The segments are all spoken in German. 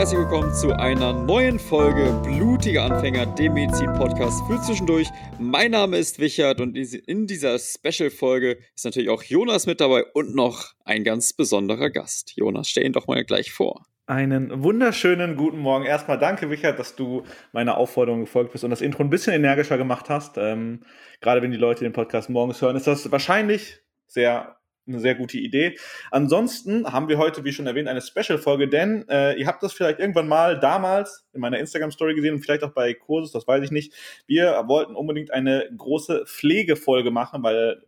herzlich willkommen zu einer neuen Folge Blutige Anfänger, dem Medizin-Podcast für zwischendurch. Mein Name ist Wichert und in dieser Special-Folge ist natürlich auch Jonas mit dabei und noch ein ganz besonderer Gast. Jonas, stell ihn doch mal gleich vor. Einen wunderschönen guten Morgen. Erstmal danke, Wichert, dass du meiner Aufforderung gefolgt bist und das Intro ein bisschen energischer gemacht hast. Ähm, gerade wenn die Leute den Podcast morgens hören, ist das wahrscheinlich sehr eine sehr gute Idee. Ansonsten haben wir heute, wie schon erwähnt, eine Special-Folge, denn äh, ihr habt das vielleicht irgendwann mal damals in meiner Instagram-Story gesehen und vielleicht auch bei Kurses, das weiß ich nicht. Wir wollten unbedingt eine große Pflegefolge machen, weil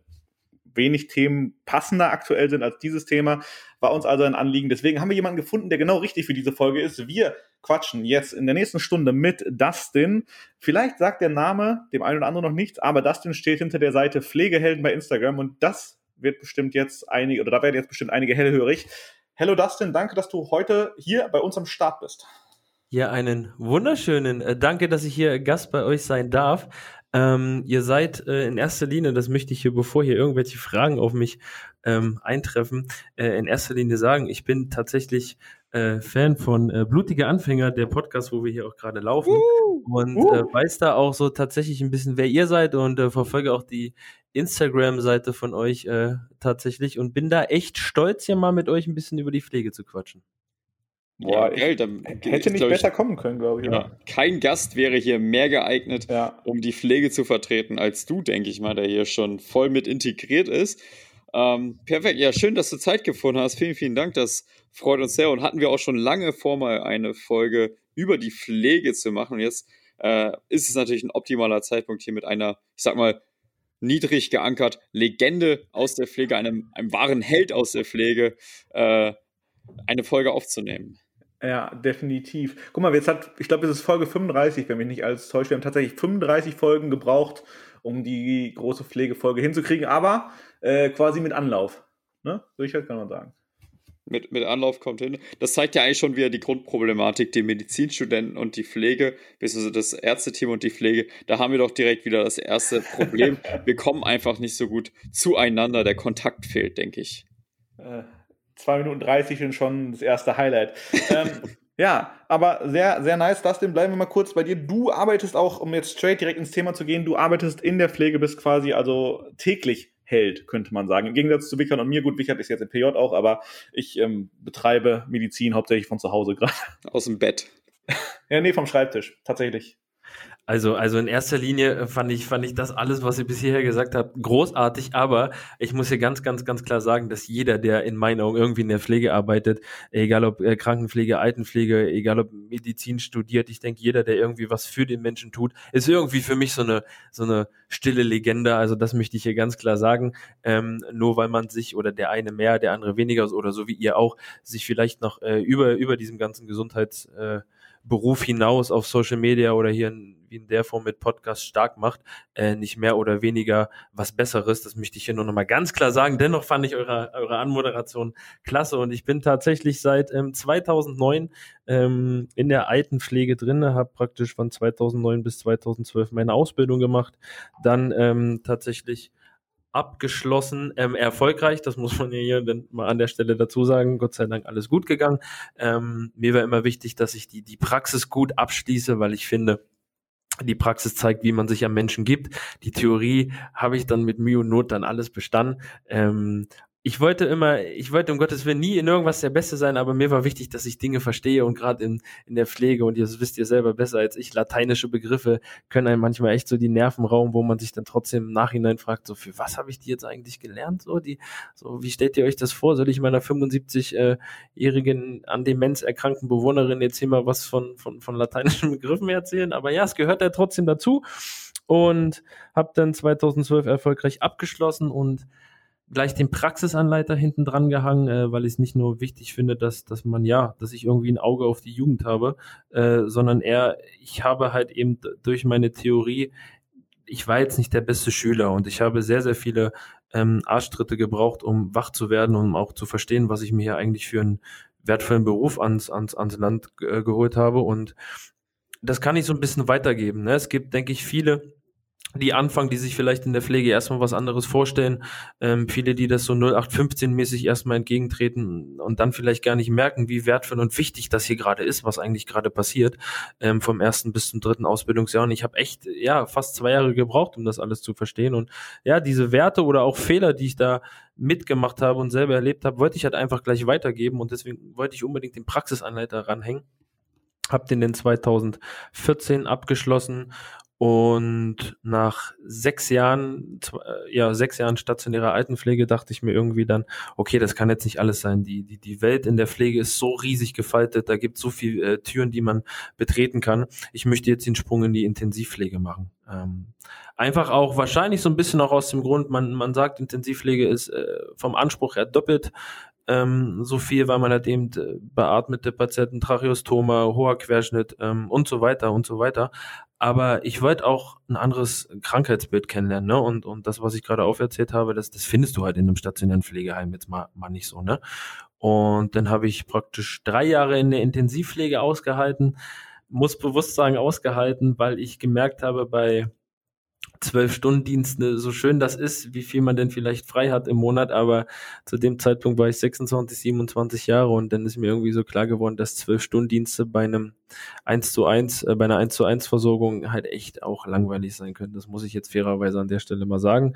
wenig Themen passender aktuell sind als dieses Thema. War uns also ein Anliegen. Deswegen haben wir jemanden gefunden, der genau richtig für diese Folge ist. Wir quatschen jetzt in der nächsten Stunde mit Dustin. Vielleicht sagt der Name dem einen oder anderen noch nichts, aber Dustin steht hinter der Seite Pflegehelden bei Instagram und das wird bestimmt jetzt einige, oder da werden jetzt bestimmt einige hellhörig. Hello Dustin, danke, dass du heute hier bei uns am Start bist. Ja, einen wunderschönen äh, Danke, dass ich hier Gast bei euch sein darf. Ähm, ihr seid äh, in erster Linie, das möchte ich hier, bevor hier irgendwelche Fragen auf mich ähm, eintreffen, äh, in erster Linie sagen, ich bin tatsächlich äh, Fan von äh, Blutige Anfänger, der Podcast, wo wir hier auch gerade laufen. Und uh. Äh, weiß da auch so tatsächlich ein bisschen, wer ihr seid und äh, verfolge auch die Instagram-Seite von euch äh, tatsächlich und bin da echt stolz, hier mal mit euch ein bisschen über die Pflege zu quatschen. Boah, ja, geil, dann hätte nicht besser ich, kommen können, glaube ich. Ja. Kein Gast wäre hier mehr geeignet, ja. um die Pflege zu vertreten, als du, denke ich mal, der hier schon voll mit integriert ist. Ähm, perfekt, ja, schön, dass du Zeit gefunden hast. Vielen, vielen Dank, das freut uns sehr. Und hatten wir auch schon lange vor, mal eine Folge über die Pflege zu machen. Und jetzt äh, ist es natürlich ein optimaler Zeitpunkt, hier mit einer, ich sag mal, niedrig geankert Legende aus der Pflege, einem, einem wahren Held aus der Pflege, äh, eine Folge aufzunehmen. Ja, definitiv. Guck mal, jetzt hat, ich glaube, es ist Folge 35, wenn mich nicht alles täuscht. Wir haben tatsächlich 35 Folgen gebraucht, um die große Pflegefolge hinzukriegen, aber äh, quasi mit Anlauf. Ne? So ich halt kann man sagen mit, mit Anlauf kommt hin. Das zeigt ja eigentlich schon wieder die Grundproblematik, die Medizinstudenten und die Pflege, beziehungsweise das Ärzteteam und die Pflege. Da haben wir doch direkt wieder das erste Problem. wir kommen einfach nicht so gut zueinander. Der Kontakt fehlt, denke ich. Äh, 2 Minuten 30 sind schon das erste Highlight. ähm, ja, aber sehr, sehr nice. Dustin, bleiben wir mal kurz bei dir. Du arbeitest auch, um jetzt straight direkt ins Thema zu gehen, du arbeitest in der Pflege, bist quasi also täglich hält, könnte man sagen. Im Gegensatz zu Wichert und mir, gut, Wichert ist jetzt im PJ auch, aber ich ähm, betreibe Medizin hauptsächlich von zu Hause gerade. Aus dem Bett. ja, nee, vom Schreibtisch, tatsächlich. Also, also in erster Linie äh, fand ich, fand ich das alles, was ihr bisher gesagt habt, großartig, aber ich muss hier ganz, ganz, ganz klar sagen, dass jeder, der in meinen Augen irgendwie in der Pflege arbeitet, egal ob äh, Krankenpflege, Altenpflege, egal ob Medizin studiert, ich denke, jeder, der irgendwie was für den Menschen tut, ist irgendwie für mich so eine, so eine stille Legende. Also das möchte ich hier ganz klar sagen. Ähm, nur weil man sich oder der eine mehr, der andere weniger oder so wie ihr auch, sich vielleicht noch äh, über, über diesem ganzen Gesundheits, äh, Beruf hinaus auf Social Media oder hier in, in der Form mit Podcast stark macht, äh, nicht mehr oder weniger was Besseres. Das möchte ich hier nur nochmal ganz klar sagen. Dennoch fand ich eure, eure Anmoderation klasse und ich bin tatsächlich seit ähm, 2009 ähm, in der Altenpflege drin, habe praktisch von 2009 bis 2012 meine Ausbildung gemacht, dann ähm, tatsächlich abgeschlossen, ähm, erfolgreich, das muss man ja hier dann mal an der Stelle dazu sagen, Gott sei Dank alles gut gegangen. Ähm, mir war immer wichtig, dass ich die, die Praxis gut abschließe, weil ich finde, die Praxis zeigt, wie man sich am Menschen gibt. Die Theorie habe ich dann mit Mühe und Not dann alles bestanden. Ähm, ich wollte immer, ich wollte um Gottes Willen nie in irgendwas der Beste sein, aber mir war wichtig, dass ich Dinge verstehe und gerade in, in der Pflege, und das wisst ihr selber besser als ich, lateinische Begriffe können einem manchmal echt so die Nerven rauben, wo man sich dann trotzdem im Nachhinein fragt, so für was habe ich die jetzt eigentlich gelernt? So, die, so, wie stellt ihr euch das vor? Soll ich meiner 75-jährigen an Demenz erkrankten Bewohnerin jetzt hier mal was von, von, von lateinischen Begriffen erzählen? Aber ja, es gehört ja trotzdem dazu und habe dann 2012 erfolgreich abgeschlossen und gleich den Praxisanleiter hinten dran gehangen, äh, weil ich es nicht nur wichtig finde, dass, dass man ja, dass ich irgendwie ein Auge auf die Jugend habe, äh, sondern eher, ich habe halt eben durch meine Theorie, ich war jetzt nicht der beste Schüler und ich habe sehr, sehr viele ähm, Arschtritte gebraucht, um wach zu werden, um auch zu verstehen, was ich mir hier eigentlich für einen wertvollen Beruf ans, ans, ans Land äh, geholt habe. Und das kann ich so ein bisschen weitergeben. Ne? Es gibt, denke ich, viele die anfangen, die sich vielleicht in der Pflege erstmal was anderes vorstellen. Ähm, viele, die das so 0815-mäßig erstmal entgegentreten und dann vielleicht gar nicht merken, wie wertvoll und wichtig das hier gerade ist, was eigentlich gerade passiert, ähm, vom ersten bis zum dritten Ausbildungsjahr. Und ich habe echt, ja, fast zwei Jahre gebraucht, um das alles zu verstehen. Und ja, diese Werte oder auch Fehler, die ich da mitgemacht habe und selber erlebt habe, wollte ich halt einfach gleich weitergeben. Und deswegen wollte ich unbedingt den Praxisanleiter ranhängen. Hab den in 2014 abgeschlossen und nach sechs Jahren, äh, ja, sechs Jahren stationärer Altenpflege dachte ich mir irgendwie dann, okay, das kann jetzt nicht alles sein. Die, die, die Welt in der Pflege ist so riesig gefaltet, da gibt es so viele äh, Türen, die man betreten kann. Ich möchte jetzt den Sprung in die Intensivpflege machen. Ähm, einfach auch wahrscheinlich so ein bisschen auch aus dem Grund, man, man sagt, Intensivpflege ist äh, vom Anspruch her doppelt ähm, so viel, weil man halt eben äh, beatmete Patienten, Tracheostoma, hoher Querschnitt ähm, und so weiter und so weiter. Aber ich wollte auch ein anderes Krankheitsbild kennenlernen, ne? Und, und das, was ich gerade auferzählt habe, das, das findest du halt in einem stationären Pflegeheim jetzt mal, mal nicht so, ne? Und dann habe ich praktisch drei Jahre in der Intensivpflege ausgehalten, muss bewusst sagen ausgehalten, weil ich gemerkt habe, bei zwölf Stunden Dienst, ne, so schön das ist, wie viel man denn vielleicht frei hat im Monat, aber zu dem Zeitpunkt war ich 26, 27 Jahre und dann ist mir irgendwie so klar geworden, dass zwölf Stunden Dienste bei einem 1 zu 1, äh, bei einer 1 zu 1 Versorgung halt echt auch langweilig sein können. Das muss ich jetzt fairerweise an der Stelle mal sagen.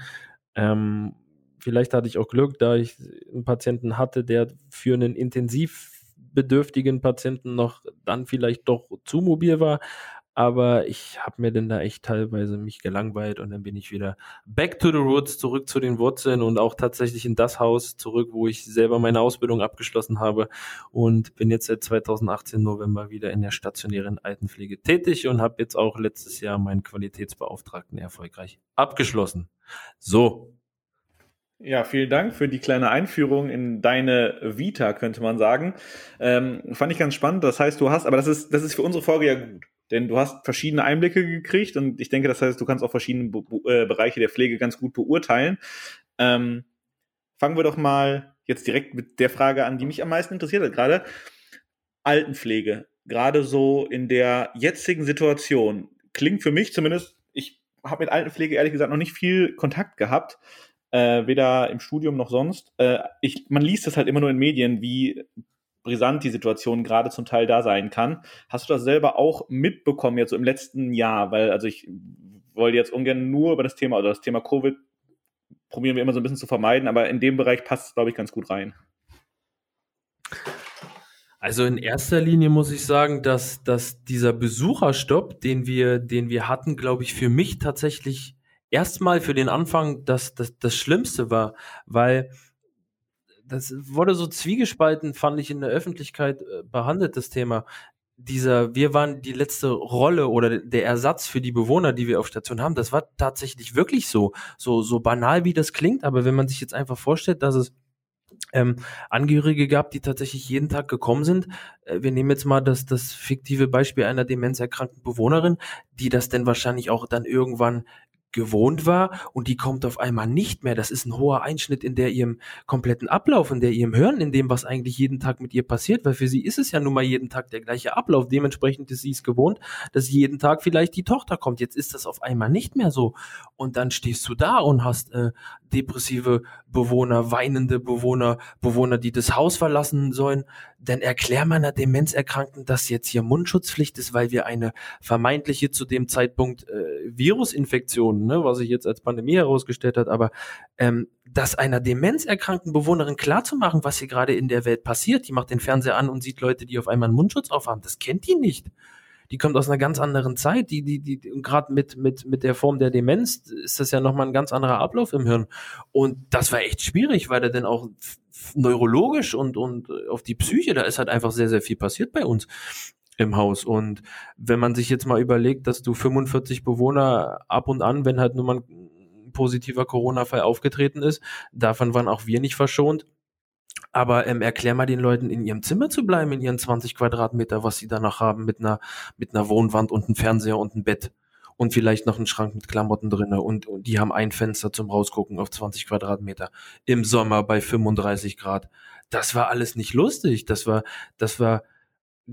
Ähm, vielleicht hatte ich auch Glück, da ich einen Patienten hatte, der für einen intensiv bedürftigen Patienten noch dann vielleicht doch zu mobil war. Aber ich habe mir denn da echt teilweise mich gelangweilt und dann bin ich wieder back to the roots, zurück zu den Wurzeln und auch tatsächlich in das Haus zurück, wo ich selber meine Ausbildung abgeschlossen habe und bin jetzt seit 2018 November wieder in der stationären Altenpflege tätig und habe jetzt auch letztes Jahr meinen Qualitätsbeauftragten erfolgreich abgeschlossen. So, ja, vielen Dank für die kleine Einführung in deine Vita, könnte man sagen. Ähm, fand ich ganz spannend. Das heißt, du hast, aber das ist, das ist für unsere Folge ja gut. Denn du hast verschiedene Einblicke gekriegt und ich denke, das heißt, du kannst auch verschiedene Be äh, Bereiche der Pflege ganz gut beurteilen. Ähm, fangen wir doch mal jetzt direkt mit der Frage an, die mich am meisten interessiert hat gerade. Altenpflege, gerade so in der jetzigen Situation, klingt für mich zumindest, ich habe mit Altenpflege ehrlich gesagt noch nicht viel Kontakt gehabt, äh, weder im Studium noch sonst. Äh, ich, man liest es halt immer nur in Medien, wie brisant die Situation gerade zum Teil da sein kann. Hast du das selber auch mitbekommen jetzt so im letzten Jahr? Weil, also ich wollte jetzt ungern nur über das Thema, also das Thema Covid probieren wir immer so ein bisschen zu vermeiden, aber in dem Bereich passt es, glaube ich, ganz gut rein. Also in erster Linie muss ich sagen, dass, dass dieser Besucherstopp, den wir, den wir hatten, glaube ich, für mich tatsächlich erstmal für den Anfang das, das, das Schlimmste war, weil das wurde so zwiegespalten, fand ich in der Öffentlichkeit äh, behandelt, das Thema. Dieser, wir waren die letzte Rolle oder der Ersatz für die Bewohner, die wir auf Station haben. Das war tatsächlich wirklich so, so, so banal wie das klingt. Aber wenn man sich jetzt einfach vorstellt, dass es ähm, Angehörige gab, die tatsächlich jeden Tag gekommen sind. Äh, wir nehmen jetzt mal das, das fiktive Beispiel einer demenzerkrankten Bewohnerin, die das denn wahrscheinlich auch dann irgendwann gewohnt war und die kommt auf einmal nicht mehr. Das ist ein hoher Einschnitt in der ihrem kompletten Ablauf, in der ihrem Hören, in dem, was eigentlich jeden Tag mit ihr passiert, weil für sie ist es ja nun mal jeden Tag der gleiche Ablauf. Dementsprechend ist sie es gewohnt, dass jeden Tag vielleicht die Tochter kommt. Jetzt ist das auf einmal nicht mehr so. Und dann stehst du da und hast äh, depressive Bewohner, weinende Bewohner, Bewohner, die das Haus verlassen sollen. Dann erklär meiner Demenzerkrankten, dass jetzt hier Mundschutzpflicht ist, weil wir eine vermeintliche zu dem Zeitpunkt äh, Virusinfektion ne, was sich jetzt als Pandemie herausgestellt hat, aber ähm, das einer demenzerkrankten Bewohnerin klarzumachen, was hier gerade in der Welt passiert, die macht den Fernseher an und sieht Leute, die auf einmal einen Mundschutz aufhaben, das kennt die nicht. Die kommt aus einer ganz anderen Zeit, die, die, die, gerade mit, mit, mit der Form der Demenz ist das ja nochmal ein ganz anderer Ablauf im Hirn. Und das war echt schwierig, weil da dann auch neurologisch und, und auf die Psyche, da ist halt einfach sehr, sehr viel passiert bei uns im Haus. Und wenn man sich jetzt mal überlegt, dass du 45 Bewohner ab und an, wenn halt nur mal ein positiver Corona-Fall aufgetreten ist, davon waren auch wir nicht verschont. Aber ähm, erklär mal den Leuten, in ihrem Zimmer zu bleiben, in ihren 20 Quadratmeter, was sie danach haben, mit einer, mit einer Wohnwand und einem Fernseher und einem Bett. Und vielleicht noch einen Schrank mit Klamotten drinne und, und die haben ein Fenster zum Rausgucken auf 20 Quadratmeter. Im Sommer bei 35 Grad. Das war alles nicht lustig. Das war, das war,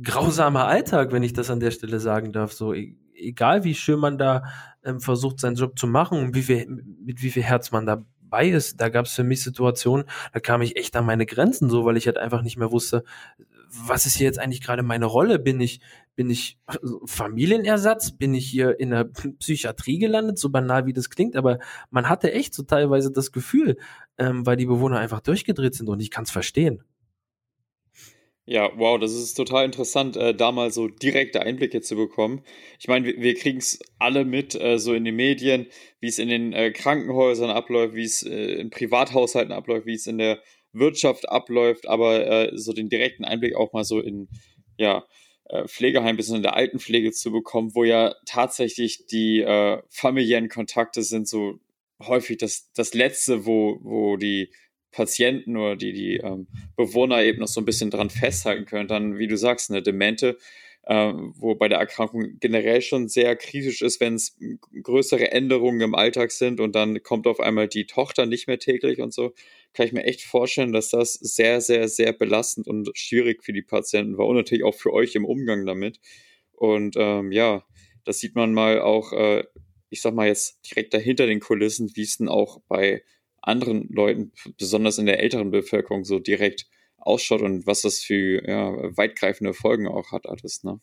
grausamer Alltag, wenn ich das an der Stelle sagen darf. So, egal wie schön man da ähm, versucht, seinen Job zu machen und wie viel, mit wie viel Herz man dabei ist, da gab es für mich Situationen, da kam ich echt an meine Grenzen so, weil ich halt einfach nicht mehr wusste, was ist hier jetzt eigentlich gerade meine Rolle? Bin ich, bin ich Familienersatz? Bin ich hier in der Psychiatrie gelandet? So banal wie das klingt, aber man hatte echt so teilweise das Gefühl, ähm, weil die Bewohner einfach durchgedreht sind und ich kann es verstehen. Ja, wow, das ist total interessant, äh, da mal so direkte Einblicke zu bekommen. Ich meine, wir, wir kriegen es alle mit, äh, so in den Medien, wie es in den äh, Krankenhäusern abläuft, wie es äh, in Privathaushalten abläuft, wie es in der Wirtschaft abläuft, aber äh, so den direkten Einblick auch mal so in, ja, äh, Pflegeheim bis in der Altenpflege zu bekommen, wo ja tatsächlich die äh, familiären Kontakte sind so häufig das, das Letzte, wo, wo die Patienten oder die, die ähm, Bewohner eben noch so ein bisschen dran festhalten können. Dann, wie du sagst, eine Demente, äh, wo bei der Erkrankung generell schon sehr kritisch ist, wenn es größere Änderungen im Alltag sind und dann kommt auf einmal die Tochter nicht mehr täglich und so, kann ich mir echt vorstellen, dass das sehr, sehr, sehr belastend und schwierig für die Patienten war und natürlich auch für euch im Umgang damit. Und ähm, ja, das sieht man mal auch, äh, ich sag mal jetzt direkt dahinter den Kulissen, wie es denn auch bei anderen Leuten, besonders in der älteren Bevölkerung, so direkt ausschaut und was das für ja, weitgreifende Folgen auch hat, alles, ne?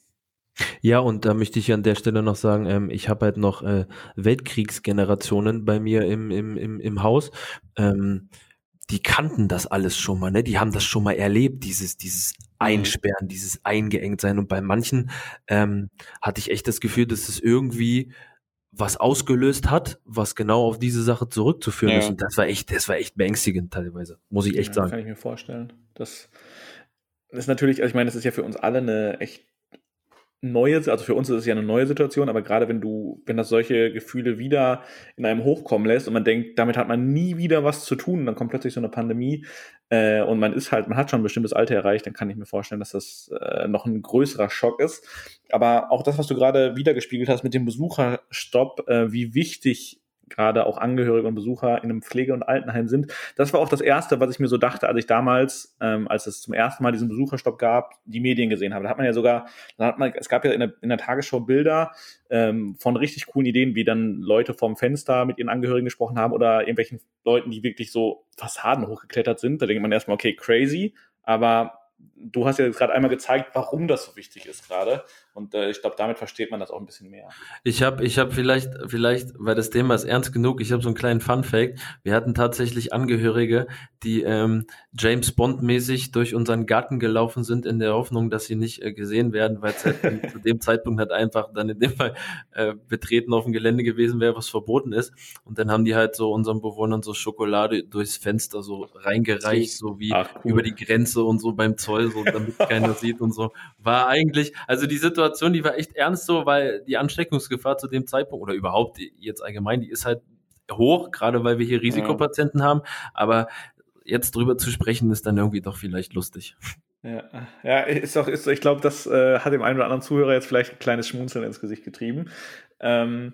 Ja, und da möchte ich an der Stelle noch sagen, ähm, ich habe halt noch äh, Weltkriegsgenerationen bei mir im, im, im, im Haus. Ähm, die kannten das alles schon mal, ne? Die haben das schon mal erlebt, dieses, dieses mhm. Einsperren, dieses eingeengt sein. Und bei manchen ähm, hatte ich echt das Gefühl, dass es irgendwie was ausgelöst hat, was genau auf diese Sache zurückzuführen ja. ist. Und das war echt, das war echt beängstigend teilweise, muss ich echt ja, sagen. Kann ich mir vorstellen. Das ist natürlich, also ich meine, das ist ja für uns alle eine echt neue, also für uns ist es ja eine neue Situation, aber gerade wenn du, wenn das solche Gefühle wieder in einem hochkommen lässt und man denkt, damit hat man nie wieder was zu tun, dann kommt plötzlich so eine Pandemie äh, und man ist halt, man hat schon ein bestimmtes Alter erreicht, dann kann ich mir vorstellen, dass das äh, noch ein größerer Schock ist. Aber auch das, was du gerade wiedergespiegelt hast mit dem Besucherstopp, äh, wie wichtig gerade auch Angehörige und Besucher in einem Pflege- und Altenheim sind. Das war auch das Erste, was ich mir so dachte, als ich damals, ähm, als es zum ersten Mal diesen Besucherstopp gab, die Medien gesehen habe. Da hat man ja sogar, da hat man, es gab ja in der, in der Tagesschau Bilder ähm, von richtig coolen Ideen, wie dann Leute vorm Fenster mit ihren Angehörigen gesprochen haben oder irgendwelchen Leuten, die wirklich so Fassaden hochgeklettert sind. Da denkt man erstmal, okay, crazy, aber du hast ja gerade einmal gezeigt, warum das so wichtig ist gerade. Und äh, ich glaube, damit versteht man das auch ein bisschen mehr. Ich habe ich hab vielleicht, vielleicht, weil das Thema ist ernst genug, ich habe so einen kleinen Fun-Fact. Wir hatten tatsächlich Angehörige, die ähm, James Bond-mäßig durch unseren Garten gelaufen sind, in der Hoffnung, dass sie nicht äh, gesehen werden, weil halt zu dem Zeitpunkt halt einfach dann in dem Fall äh, betreten auf dem Gelände gewesen wäre, was verboten ist. Und dann haben die halt so unseren Bewohnern so Schokolade durchs Fenster so reingereicht, so wie Ach, cool. über die Grenze und so beim Zoll, so damit keiner sieht und so. War eigentlich, also die Situation Situation, die war echt ernst so, weil die Ansteckungsgefahr zu dem Zeitpunkt oder überhaupt jetzt allgemein, die ist halt hoch, gerade weil wir hier Risikopatienten ja. haben. Aber jetzt drüber zu sprechen, ist dann irgendwie doch vielleicht lustig. Ja, ja ist doch, ist, ich glaube, das äh, hat dem einen oder anderen Zuhörer jetzt vielleicht ein kleines Schmunzeln ins Gesicht getrieben. Ähm,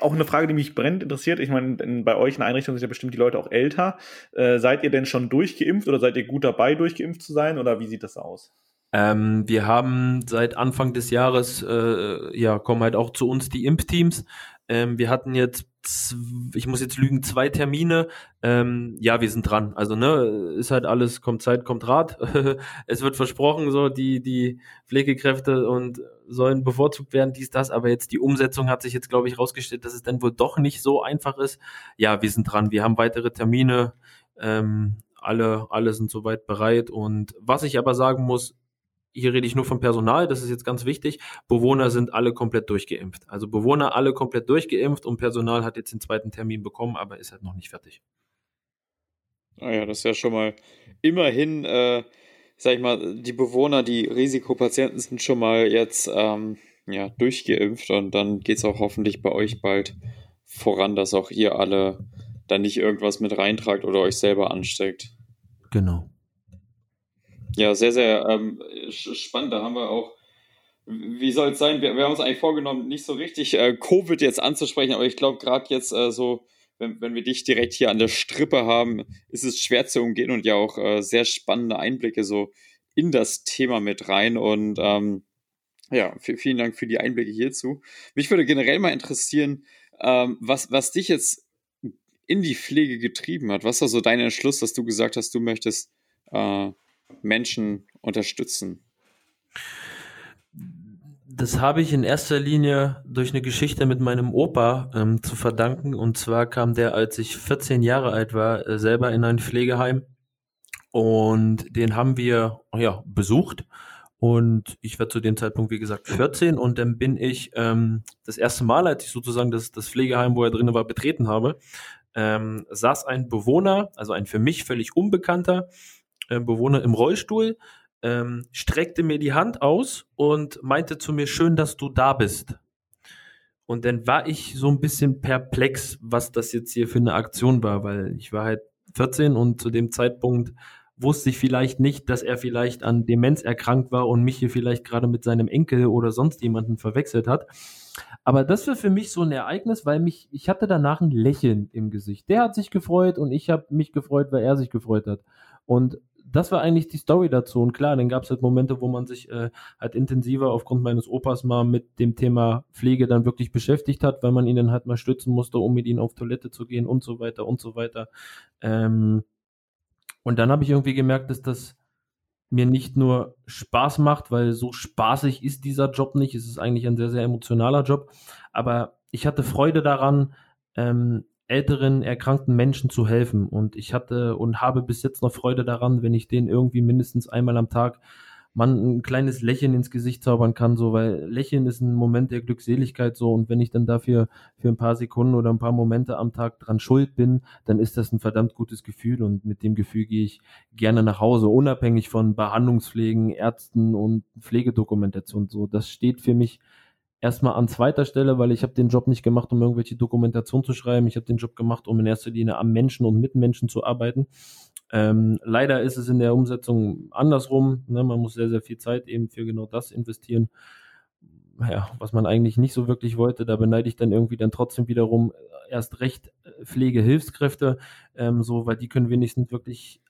auch eine Frage, die mich brennend interessiert. Ich meine, bei euch in der Einrichtung sind ja bestimmt die Leute auch älter. Äh, seid ihr denn schon durchgeimpft oder seid ihr gut dabei, durchgeimpft zu sein? Oder wie sieht das aus? Ähm, wir haben seit Anfang des Jahres, äh, ja, kommen halt auch zu uns die Impfteams. Ähm, wir hatten jetzt, ich muss jetzt lügen, zwei Termine. Ähm, ja, wir sind dran. Also, ne, ist halt alles, kommt Zeit, kommt Rat. es wird versprochen, so, die, die Pflegekräfte und sollen bevorzugt werden, dies, das. Aber jetzt die Umsetzung hat sich jetzt, glaube ich, rausgestellt, dass es dann wohl doch nicht so einfach ist. Ja, wir sind dran. Wir haben weitere Termine. Ähm, alle, alle sind soweit bereit. Und was ich aber sagen muss, hier rede ich nur vom Personal, das ist jetzt ganz wichtig. Bewohner sind alle komplett durchgeimpft. Also Bewohner alle komplett durchgeimpft und Personal hat jetzt den zweiten Termin bekommen, aber ist halt noch nicht fertig. Naja, ah das ist ja schon mal immerhin, äh, sag ich mal, die Bewohner, die Risikopatienten sind schon mal jetzt ähm, ja, durchgeimpft und dann geht es auch hoffentlich bei euch bald voran, dass auch ihr alle dann nicht irgendwas mit reintragt oder euch selber ansteckt. Genau. Ja, sehr, sehr ähm, spannend. Da haben wir auch, wie soll es sein? Wir, wir, haben uns eigentlich vorgenommen, nicht so richtig äh, Covid jetzt anzusprechen, aber ich glaube, gerade jetzt äh, so, wenn, wenn wir dich direkt hier an der Strippe haben, ist es schwer zu umgehen und ja auch äh, sehr spannende Einblicke so in das Thema mit rein. Und ähm, Ja, vielen Dank für die Einblicke hierzu. Mich würde generell mal interessieren, ähm, was, was dich jetzt in die Pflege getrieben hat. Was war so dein Entschluss, dass du gesagt hast, du möchtest äh, Menschen unterstützen? Das habe ich in erster Linie durch eine Geschichte mit meinem Opa ähm, zu verdanken. Und zwar kam der, als ich 14 Jahre alt war, äh, selber in ein Pflegeheim. Und den haben wir ja, besucht. Und ich war zu dem Zeitpunkt, wie gesagt, 14 und dann bin ich ähm, das erste Mal, als ich sozusagen das, das Pflegeheim, wo er drin war, betreten habe, ähm, saß ein Bewohner, also ein für mich völlig unbekannter äh, Bewohner im Rollstuhl, ähm, streckte mir die Hand aus und meinte zu mir, schön, dass du da bist. Und dann war ich so ein bisschen perplex, was das jetzt hier für eine Aktion war, weil ich war halt 14 und zu dem Zeitpunkt wusste ich vielleicht nicht, dass er vielleicht an Demenz erkrankt war und mich hier vielleicht gerade mit seinem Enkel oder sonst jemanden verwechselt hat. Aber das war für mich so ein Ereignis, weil mich, ich hatte danach ein Lächeln im Gesicht. Der hat sich gefreut und ich habe mich gefreut, weil er sich gefreut hat. Und das war eigentlich die Story dazu. Und klar, dann gab es halt Momente, wo man sich äh, halt intensiver aufgrund meines Opas mal mit dem Thema Pflege dann wirklich beschäftigt hat, weil man ihn dann halt mal stützen musste, um mit ihm auf Toilette zu gehen und so weiter und so weiter. Ähm, und dann habe ich irgendwie gemerkt, dass das mir nicht nur Spaß macht, weil so spaßig ist dieser Job nicht. Es ist eigentlich ein sehr, sehr emotionaler Job. Aber ich hatte Freude daran, ähm, älteren, erkrankten Menschen zu helfen. Und ich hatte und habe bis jetzt noch Freude daran, wenn ich denen irgendwie mindestens einmal am Tag man ein kleines Lächeln ins Gesicht zaubern kann, so, weil Lächeln ist ein Moment der Glückseligkeit so und wenn ich dann dafür für ein paar Sekunden oder ein paar Momente am Tag dran schuld bin, dann ist das ein verdammt gutes Gefühl und mit dem Gefühl gehe ich gerne nach Hause, unabhängig von Behandlungspflegen, Ärzten und Pflegedokumentation so. Das steht für mich erstmal an zweiter Stelle, weil ich habe den Job nicht gemacht, um irgendwelche Dokumentation zu schreiben. Ich habe den Job gemacht, um in erster Linie am Menschen und mit Menschen zu arbeiten. Ähm, leider ist es in der Umsetzung andersrum. Ne? Man muss sehr, sehr viel Zeit eben für genau das investieren. Ja, was man eigentlich nicht so wirklich wollte, da beneide ich dann irgendwie dann trotzdem wiederum erst recht äh, Pflegehilfskräfte, ähm, so, weil die können wenigstens wirklich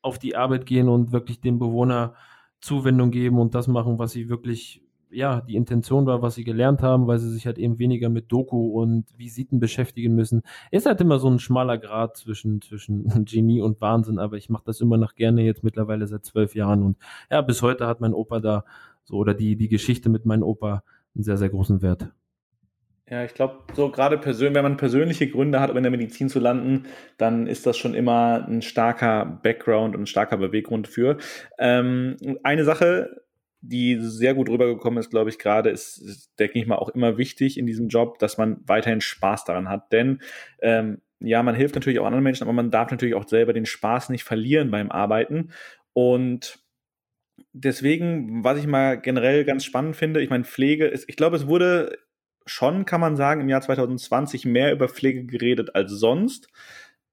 auf die Arbeit gehen und wirklich dem Bewohner Zuwendung geben und das machen, was sie wirklich ja, die Intention war, was sie gelernt haben, weil sie sich halt eben weniger mit Doku und Visiten beschäftigen müssen. Ist halt immer so ein schmaler Grad zwischen, zwischen Genie und Wahnsinn, aber ich mache das immer noch gerne jetzt mittlerweile seit zwölf Jahren und ja, bis heute hat mein Opa da so oder die, die Geschichte mit meinem Opa einen sehr, sehr großen Wert. Ja, ich glaube, so gerade persönlich, wenn man persönliche Gründe hat, um in der Medizin zu landen, dann ist das schon immer ein starker Background und ein starker Beweggrund für. Ähm, eine Sache, die sehr gut rübergekommen ist, glaube ich, gerade, ist, ist, denke ich mal, auch immer wichtig in diesem Job, dass man weiterhin Spaß daran hat. Denn ähm, ja, man hilft natürlich auch anderen Menschen, aber man darf natürlich auch selber den Spaß nicht verlieren beim Arbeiten. Und deswegen, was ich mal generell ganz spannend finde, ich meine, Pflege ist, ich glaube, es wurde schon, kann man sagen, im Jahr 2020 mehr über Pflege geredet als sonst.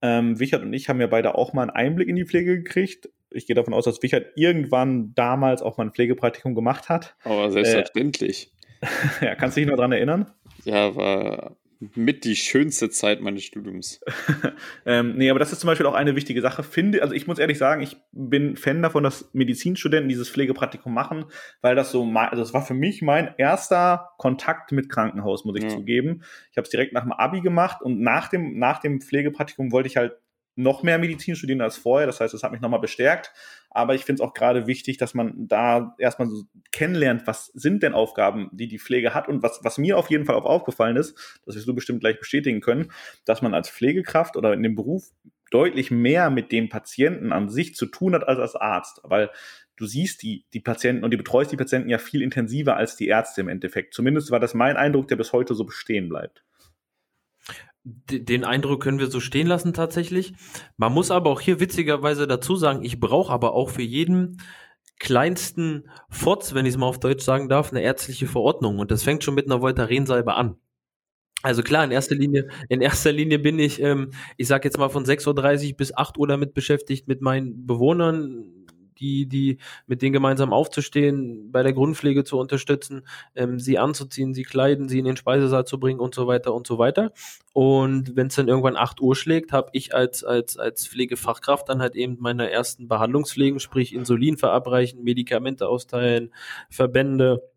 Ähm, Wichert und ich haben ja beide auch mal einen Einblick in die Pflege gekriegt ich gehe davon aus, dass Wichert irgendwann damals auch mal ein Pflegepraktikum gemacht hat. Aber selbstverständlich. Äh, ja, kannst du dich noch daran erinnern? Ja, war mit die schönste Zeit meines Studiums. ähm, nee, aber das ist zum Beispiel auch eine wichtige Sache. Finde, also ich muss ehrlich sagen, ich bin Fan davon, dass Medizinstudenten dieses Pflegepraktikum machen, weil das so, also das war für mich mein erster Kontakt mit Krankenhaus, muss ich ja. zugeben. Ich habe es direkt nach dem Abi gemacht und nach dem, nach dem Pflegepraktikum wollte ich halt noch mehr Medizin studieren als vorher. Das heißt, das hat mich nochmal bestärkt. Aber ich finde es auch gerade wichtig, dass man da erstmal so kennenlernt, was sind denn Aufgaben, die die Pflege hat. Und was, was mir auf jeden Fall auch aufgefallen ist, das wir so bestimmt gleich bestätigen können, dass man als Pflegekraft oder in dem Beruf deutlich mehr mit dem Patienten an sich zu tun hat als als Arzt. Weil du siehst die, die Patienten und die betreust die Patienten ja viel intensiver als die Ärzte im Endeffekt. Zumindest war das mein Eindruck, der bis heute so bestehen bleibt den Eindruck können wir so stehen lassen tatsächlich. Man muss aber auch hier witzigerweise dazu sagen, ich brauche aber auch für jeden kleinsten Fotz, wenn ich es mal auf Deutsch sagen darf, eine ärztliche Verordnung. Und das fängt schon mit einer Voltarensalbe an. Also klar, in erster Linie, in erster Linie bin ich, ähm, ich sag jetzt mal von 6.30 Uhr bis 8 Uhr damit beschäftigt, mit meinen Bewohnern die, die, mit denen gemeinsam aufzustehen, bei der Grundpflege zu unterstützen, ähm, sie anzuziehen, sie kleiden, sie in den Speisesaal zu bringen und so weiter und so weiter. Und wenn es dann irgendwann 8 Uhr schlägt, habe ich als, als, als Pflegefachkraft dann halt eben meine ersten Behandlungspflegen, sprich Insulin verabreichen, Medikamente austeilen, Verbände,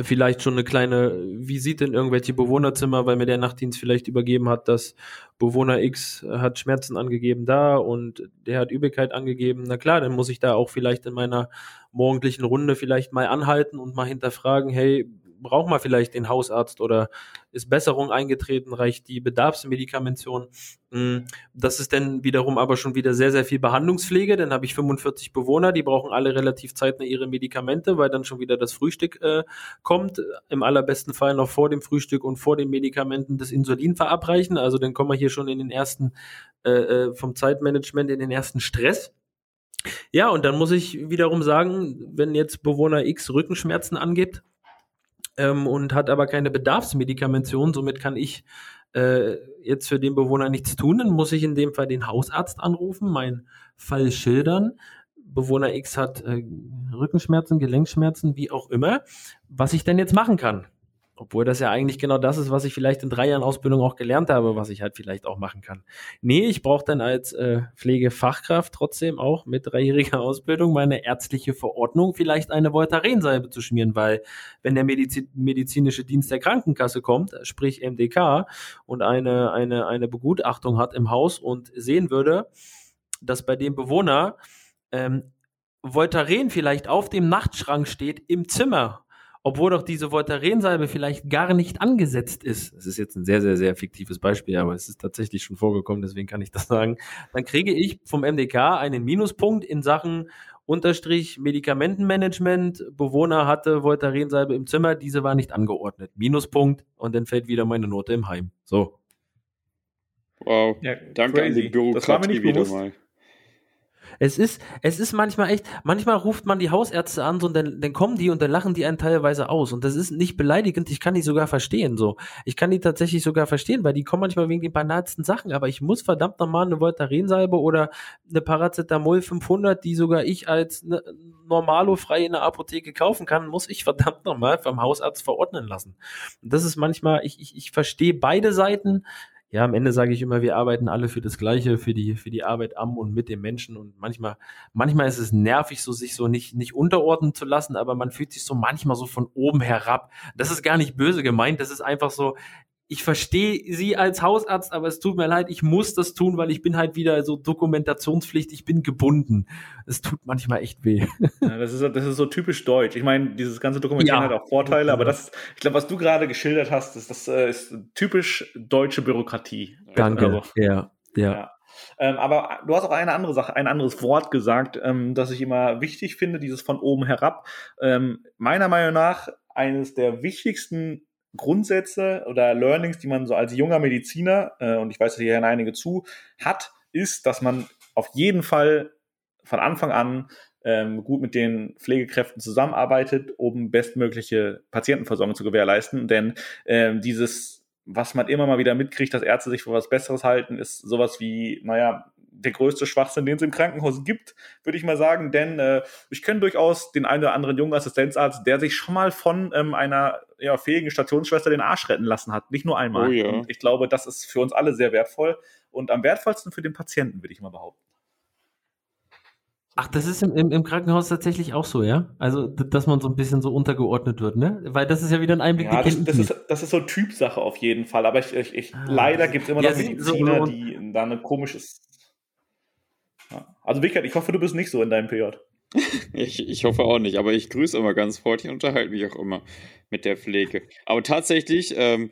vielleicht schon eine kleine Visite in irgendwelche Bewohnerzimmer, weil mir der Nachtdienst vielleicht übergeben hat, dass Bewohner X hat Schmerzen angegeben da und der hat Übelkeit angegeben. Na klar, dann muss ich da auch vielleicht in meiner morgendlichen Runde vielleicht mal anhalten und mal hinterfragen, hey, braucht man vielleicht den Hausarzt oder ist Besserung eingetreten, reicht die Bedarfsmedikamention. Hm, das ist dann wiederum aber schon wieder sehr, sehr viel Behandlungspflege. Dann habe ich 45 Bewohner, die brauchen alle relativ zeitnah ihre Medikamente, weil dann schon wieder das Frühstück äh, kommt. Im allerbesten Fall noch vor dem Frühstück und vor den Medikamenten das Insulin verabreichen. Also dann kommen wir hier schon in den ersten, äh, äh vom Zeitmanagement in den ersten Stress. Ja, und dann muss ich wiederum sagen, wenn jetzt Bewohner X Rückenschmerzen angibt, ähm, und hat aber keine Bedarfsmedikamentation. Somit kann ich äh, jetzt für den Bewohner nichts tun. Dann muss ich in dem Fall den Hausarzt anrufen, meinen Fall schildern. Bewohner X hat äh, Rückenschmerzen, Gelenkschmerzen, wie auch immer, was ich denn jetzt machen kann. Obwohl das ja eigentlich genau das ist, was ich vielleicht in drei Jahren Ausbildung auch gelernt habe, was ich halt vielleicht auch machen kann. Nee, ich brauche dann als äh, Pflegefachkraft trotzdem auch mit dreijähriger Ausbildung meine ärztliche Verordnung, vielleicht eine Voltarensalbe zu schmieren, weil wenn der Medizin medizinische Dienst der Krankenkasse kommt, sprich MDK, und eine, eine, eine Begutachtung hat im Haus und sehen würde, dass bei dem Bewohner ähm, Voltaren vielleicht auf dem Nachtschrank steht im Zimmer obwohl doch diese Voltaren-Salbe vielleicht gar nicht angesetzt ist. Das ist jetzt ein sehr, sehr, sehr fiktives Beispiel, aber es ist tatsächlich schon vorgekommen, deswegen kann ich das sagen. Dann kriege ich vom MDK einen Minuspunkt in Sachen Unterstrich Medikamentenmanagement. Bewohner hatte Voltaren-Salbe im Zimmer, diese war nicht angeordnet. Minuspunkt und dann fällt wieder meine Note im Heim. So. Wow. Ja, Danke crazy. an die Bürokratie wieder mal. Es ist, es ist manchmal echt, manchmal ruft man die Hausärzte an so, und dann, dann kommen die und dann lachen die einen teilweise aus. Und das ist nicht beleidigend, ich kann die sogar verstehen. so. Ich kann die tatsächlich sogar verstehen, weil die kommen manchmal wegen den banalsten Sachen. Aber ich muss verdammt nochmal eine Voltarensalbe oder eine Paracetamol 500, die sogar ich als ne, Normalo frei in der Apotheke kaufen kann, muss ich verdammt nochmal vom Hausarzt verordnen lassen. Und das ist manchmal, ich, ich, ich verstehe beide Seiten ja, am Ende sage ich immer, wir arbeiten alle für das Gleiche, für die, für die Arbeit am und mit dem Menschen. Und manchmal, manchmal ist es nervig, so sich so nicht, nicht unterordnen zu lassen, aber man fühlt sich so manchmal so von oben herab. Das ist gar nicht böse gemeint. Das ist einfach so, ich verstehe sie als Hausarzt, aber es tut mir leid, ich muss das tun, weil ich bin halt wieder so Dokumentationspflicht, ich bin gebunden. Es tut manchmal echt weh. Ja, das, ist, das ist so typisch deutsch. Ich meine, dieses ganze Dokumentieren ja. hat auch Vorteile, aber das, ich glaube, was du gerade geschildert hast, ist, das äh, ist typisch deutsche Bürokratie. Danke. Also, ja, ja. ja. Ähm, aber du hast auch eine andere Sache, ein anderes Wort gesagt, ähm, das ich immer wichtig finde, dieses von oben herab. Ähm, meiner Meinung nach eines der wichtigsten Grundsätze oder Learnings, die man so als junger Mediziner, äh, und ich weiß, hier hören einige zu, hat, ist, dass man auf jeden Fall von Anfang an ähm, gut mit den Pflegekräften zusammenarbeitet, um bestmögliche Patientenversorgung zu gewährleisten. Denn ähm, dieses, was man immer mal wieder mitkriegt, dass Ärzte sich für was Besseres halten, ist sowas wie, naja, der größte Schwachsinn, den es im Krankenhaus gibt, würde ich mal sagen. Denn äh, ich kenne durchaus den einen oder anderen jungen Assistenzarzt, der sich schon mal von ähm, einer ja, fähigen Stationsschwester den Arsch retten lassen hat. Nicht nur einmal. Oh, ja. Und ich glaube, das ist für uns alle sehr wertvoll und am wertvollsten für den Patienten, würde ich mal behaupten. Ach, das ist im, im, im, Krankenhaus tatsächlich auch so, ja? Also, dass man so ein bisschen so untergeordnet wird, ne? Weil das ist ja wieder ein Einblick, ja, das, das, ist, das ist so Typsache auf jeden Fall. Aber ich, ich, ich ah, leider gibt es immer noch ja, Mediziner, so, die da eine komisches. Also Wickert, ich hoffe, du bist nicht so in deinem PJ. ich, ich hoffe auch nicht, aber ich grüße immer ganz freundlich und unterhalte mich auch immer mit der Pflege. Aber tatsächlich, ähm,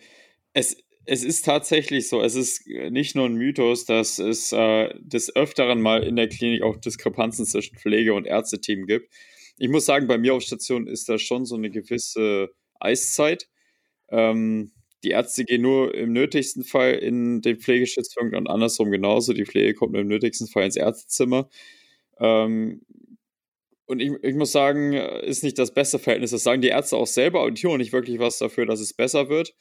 es, es ist tatsächlich so, es ist nicht nur ein Mythos, dass es äh, des Öfteren mal in der Klinik auch Diskrepanzen zwischen Pflege- und Ärzteteam gibt. Ich muss sagen, bei mir auf Station ist da schon so eine gewisse Eiszeit. Ähm, die Ärzte gehen nur im nötigsten Fall in den Pflegestützpunkt und andersrum genauso. Die Pflege kommt nur im nötigsten Fall ins Ärztezimmer. Ähm, und ich, ich, muss sagen, ist nicht das beste Verhältnis. Das sagen die Ärzte auch selber und tun nicht wirklich was dafür, dass es besser wird.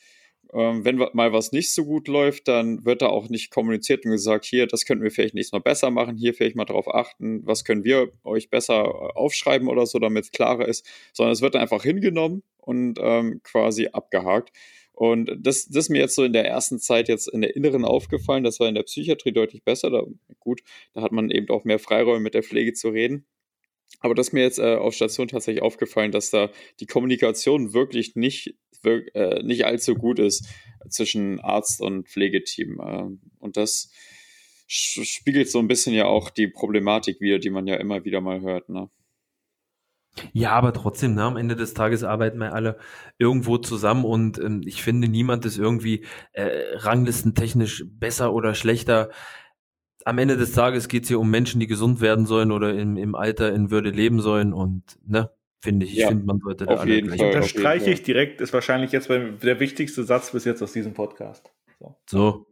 Ähm, wenn mal was nicht so gut läuft, dann wird da auch nicht kommuniziert und gesagt, hier, das könnten wir vielleicht nächstes Mal besser machen, hier vielleicht mal drauf achten, was können wir euch besser aufschreiben oder so, damit es klarer ist, sondern es wird einfach hingenommen und ähm, quasi abgehakt. Und das, das ist mir jetzt so in der ersten Zeit jetzt in der Inneren aufgefallen. Das war in der Psychiatrie deutlich besser. Da, gut, da hat man eben auch mehr Freiräume mit der Pflege zu reden. aber das ist mir jetzt äh, auf Station tatsächlich aufgefallen, dass da die Kommunikation wirklich nicht, wirk äh, nicht allzu gut ist zwischen Arzt und Pflegeteam. Äh, und das spiegelt so ein bisschen ja auch die Problematik wieder, die man ja immer wieder mal hört. Ne? Ja, aber trotzdem, ne, am Ende des Tages arbeiten wir alle irgendwo zusammen und ähm, ich finde, niemand ist irgendwie äh, ranglistentechnisch besser oder schlechter. Am Ende des Tages geht es hier um Menschen, die gesund werden sollen oder im, im Alter in Würde leben sollen und ne, finde ich, ich finde, man sollte da alle gleich. Unterstreiche ich direkt, ist wahrscheinlich jetzt der wichtigste Satz bis jetzt aus diesem Podcast. So. so.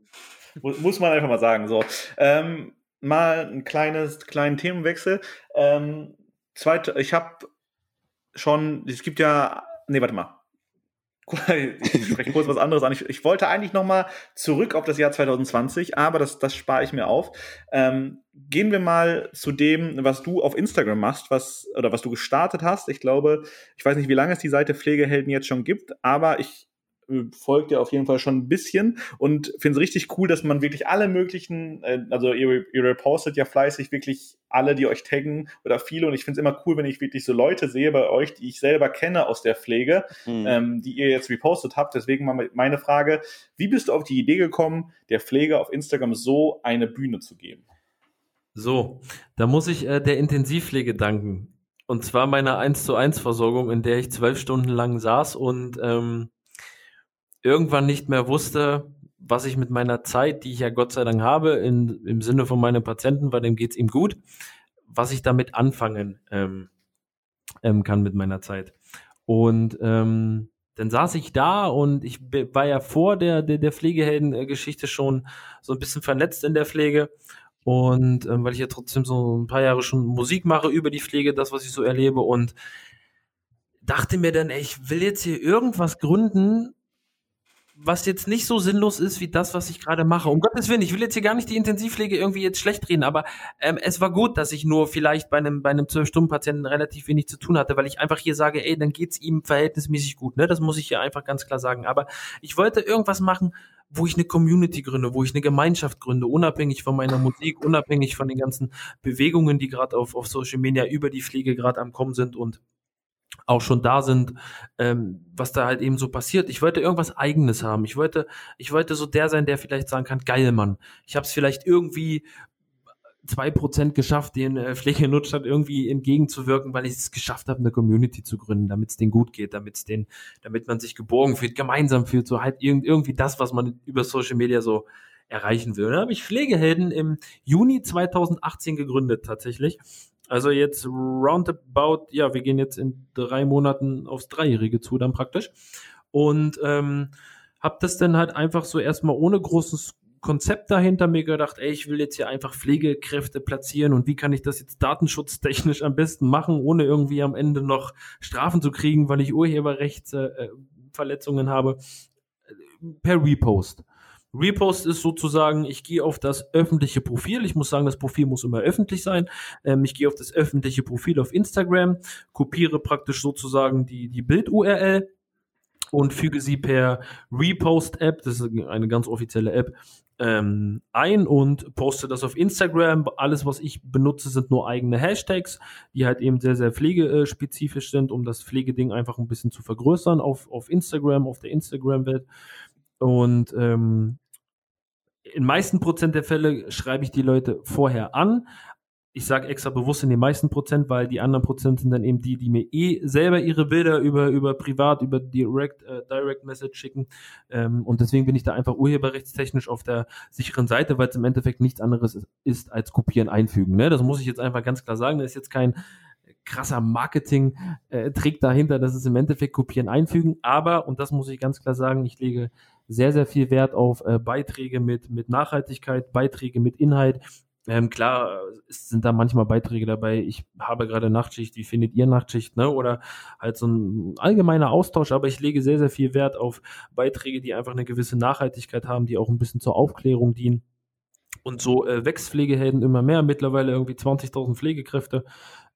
Muss man einfach mal sagen. So. Ähm, mal ein kleines, kleinen Themenwechsel. Ähm, zweite, ich habe schon, es gibt ja, nee, warte mal. Ich spreche kurz was anderes an. Ich, ich wollte eigentlich noch mal zurück auf das Jahr 2020, aber das, das spare ich mir auf. Ähm, gehen wir mal zu dem, was du auf Instagram machst, was oder was du gestartet hast. Ich glaube, ich weiß nicht, wie lange es die Seite Pflegehelden jetzt schon gibt, aber ich folgt ja auf jeden Fall schon ein bisschen und finde es richtig cool, dass man wirklich alle möglichen, äh, also ihr, ihr repostet ja fleißig wirklich alle, die euch taggen oder viele und ich finde es immer cool, wenn ich wirklich so Leute sehe bei euch, die ich selber kenne aus der Pflege, mhm. ähm, die ihr jetzt repostet habt. Deswegen mal meine Frage, wie bist du auf die Idee gekommen, der Pflege auf Instagram so eine Bühne zu geben? So, da muss ich äh, der Intensivpflege danken. Und zwar meiner 1 zu 1 Versorgung, in der ich zwölf Stunden lang saß und ähm, irgendwann nicht mehr wusste, was ich mit meiner Zeit, die ich ja Gott sei Dank habe, in, im Sinne von meinen Patienten, weil dem geht es ihm gut, was ich damit anfangen ähm, ähm, kann mit meiner Zeit. Und ähm, dann saß ich da und ich war ja vor der, der, der Pflegehelden-Geschichte schon so ein bisschen vernetzt in der Pflege. Und ähm, weil ich ja trotzdem so ein paar Jahre schon Musik mache über die Pflege, das, was ich so erlebe. Und dachte mir dann, ey, ich will jetzt hier irgendwas gründen, was jetzt nicht so sinnlos ist wie das, was ich gerade mache. Um Gottes Willen, ich will jetzt hier gar nicht die Intensivpflege irgendwie jetzt schlecht reden, aber ähm, es war gut, dass ich nur vielleicht bei einem bei einem 12-Stunden-Patienten relativ wenig zu tun hatte, weil ich einfach hier sage, ey, dann geht's ihm verhältnismäßig gut. Ne? Das muss ich hier einfach ganz klar sagen. Aber ich wollte irgendwas machen, wo ich eine Community gründe, wo ich eine Gemeinschaft gründe, unabhängig von meiner Musik, unabhängig von den ganzen Bewegungen, die gerade auf, auf Social Media über die Pflege gerade am Kommen sind und auch schon da sind, ähm, was da halt eben so passiert. Ich wollte irgendwas Eigenes haben. Ich wollte, ich wollte so der sein, der vielleicht sagen kann, geil, Mann. Ich habe es vielleicht irgendwie zwei Prozent geschafft, den äh, Pflegenotstand irgendwie entgegenzuwirken, weil ich es geschafft habe, eine Community zu gründen, damit es denen gut geht, damit den, damit man sich geborgen fühlt, gemeinsam fühlt, so halt irgend, irgendwie das, was man über Social Media so erreichen will. Da habe ich Pflegehelden im Juni 2018 gegründet tatsächlich also jetzt roundabout, ja, wir gehen jetzt in drei Monaten aufs Dreijährige zu, dann praktisch. Und ähm, hab das dann halt einfach so erstmal ohne großes Konzept dahinter mir gedacht, ey, ich will jetzt hier einfach Pflegekräfte platzieren und wie kann ich das jetzt datenschutztechnisch am besten machen, ohne irgendwie am Ende noch Strafen zu kriegen, weil ich Urheberrechtsverletzungen äh, habe, per Repost. Repost ist sozusagen, ich gehe auf das öffentliche Profil. Ich muss sagen, das Profil muss immer öffentlich sein. Ähm, ich gehe auf das öffentliche Profil auf Instagram, kopiere praktisch sozusagen die, die Bild-URL und füge sie per Repost-App, das ist eine ganz offizielle App, ähm, ein und poste das auf Instagram. Alles, was ich benutze, sind nur eigene Hashtags, die halt eben sehr, sehr pflegespezifisch sind, um das Pflegeding einfach ein bisschen zu vergrößern auf, auf Instagram, auf der Instagram-Welt. Und ähm, in meisten Prozent der Fälle schreibe ich die Leute vorher an. Ich sage extra bewusst in den meisten Prozent, weil die anderen Prozent sind dann eben die, die mir eh selber ihre Bilder über, über privat, über Direct, äh, Direct Message schicken. Ähm, und deswegen bin ich da einfach urheberrechtstechnisch auf der sicheren Seite, weil es im Endeffekt nichts anderes ist, ist als kopieren, einfügen. Ne? Das muss ich jetzt einfach ganz klar sagen. Da ist jetzt kein krasser Marketing-Trick äh, dahinter, das ist im Endeffekt kopieren, einfügen. Aber, und das muss ich ganz klar sagen, ich lege sehr, sehr viel Wert auf äh, Beiträge mit, mit Nachhaltigkeit, Beiträge mit Inhalt. Ähm, klar sind da manchmal Beiträge dabei, ich habe gerade Nachtschicht, wie findet ihr Nachtschicht, ne? Oder halt so ein allgemeiner Austausch, aber ich lege sehr, sehr viel Wert auf Beiträge, die einfach eine gewisse Nachhaltigkeit haben, die auch ein bisschen zur Aufklärung dienen. Und so äh, wächst Pflegehelden immer mehr, mittlerweile irgendwie 20.000 Pflegekräfte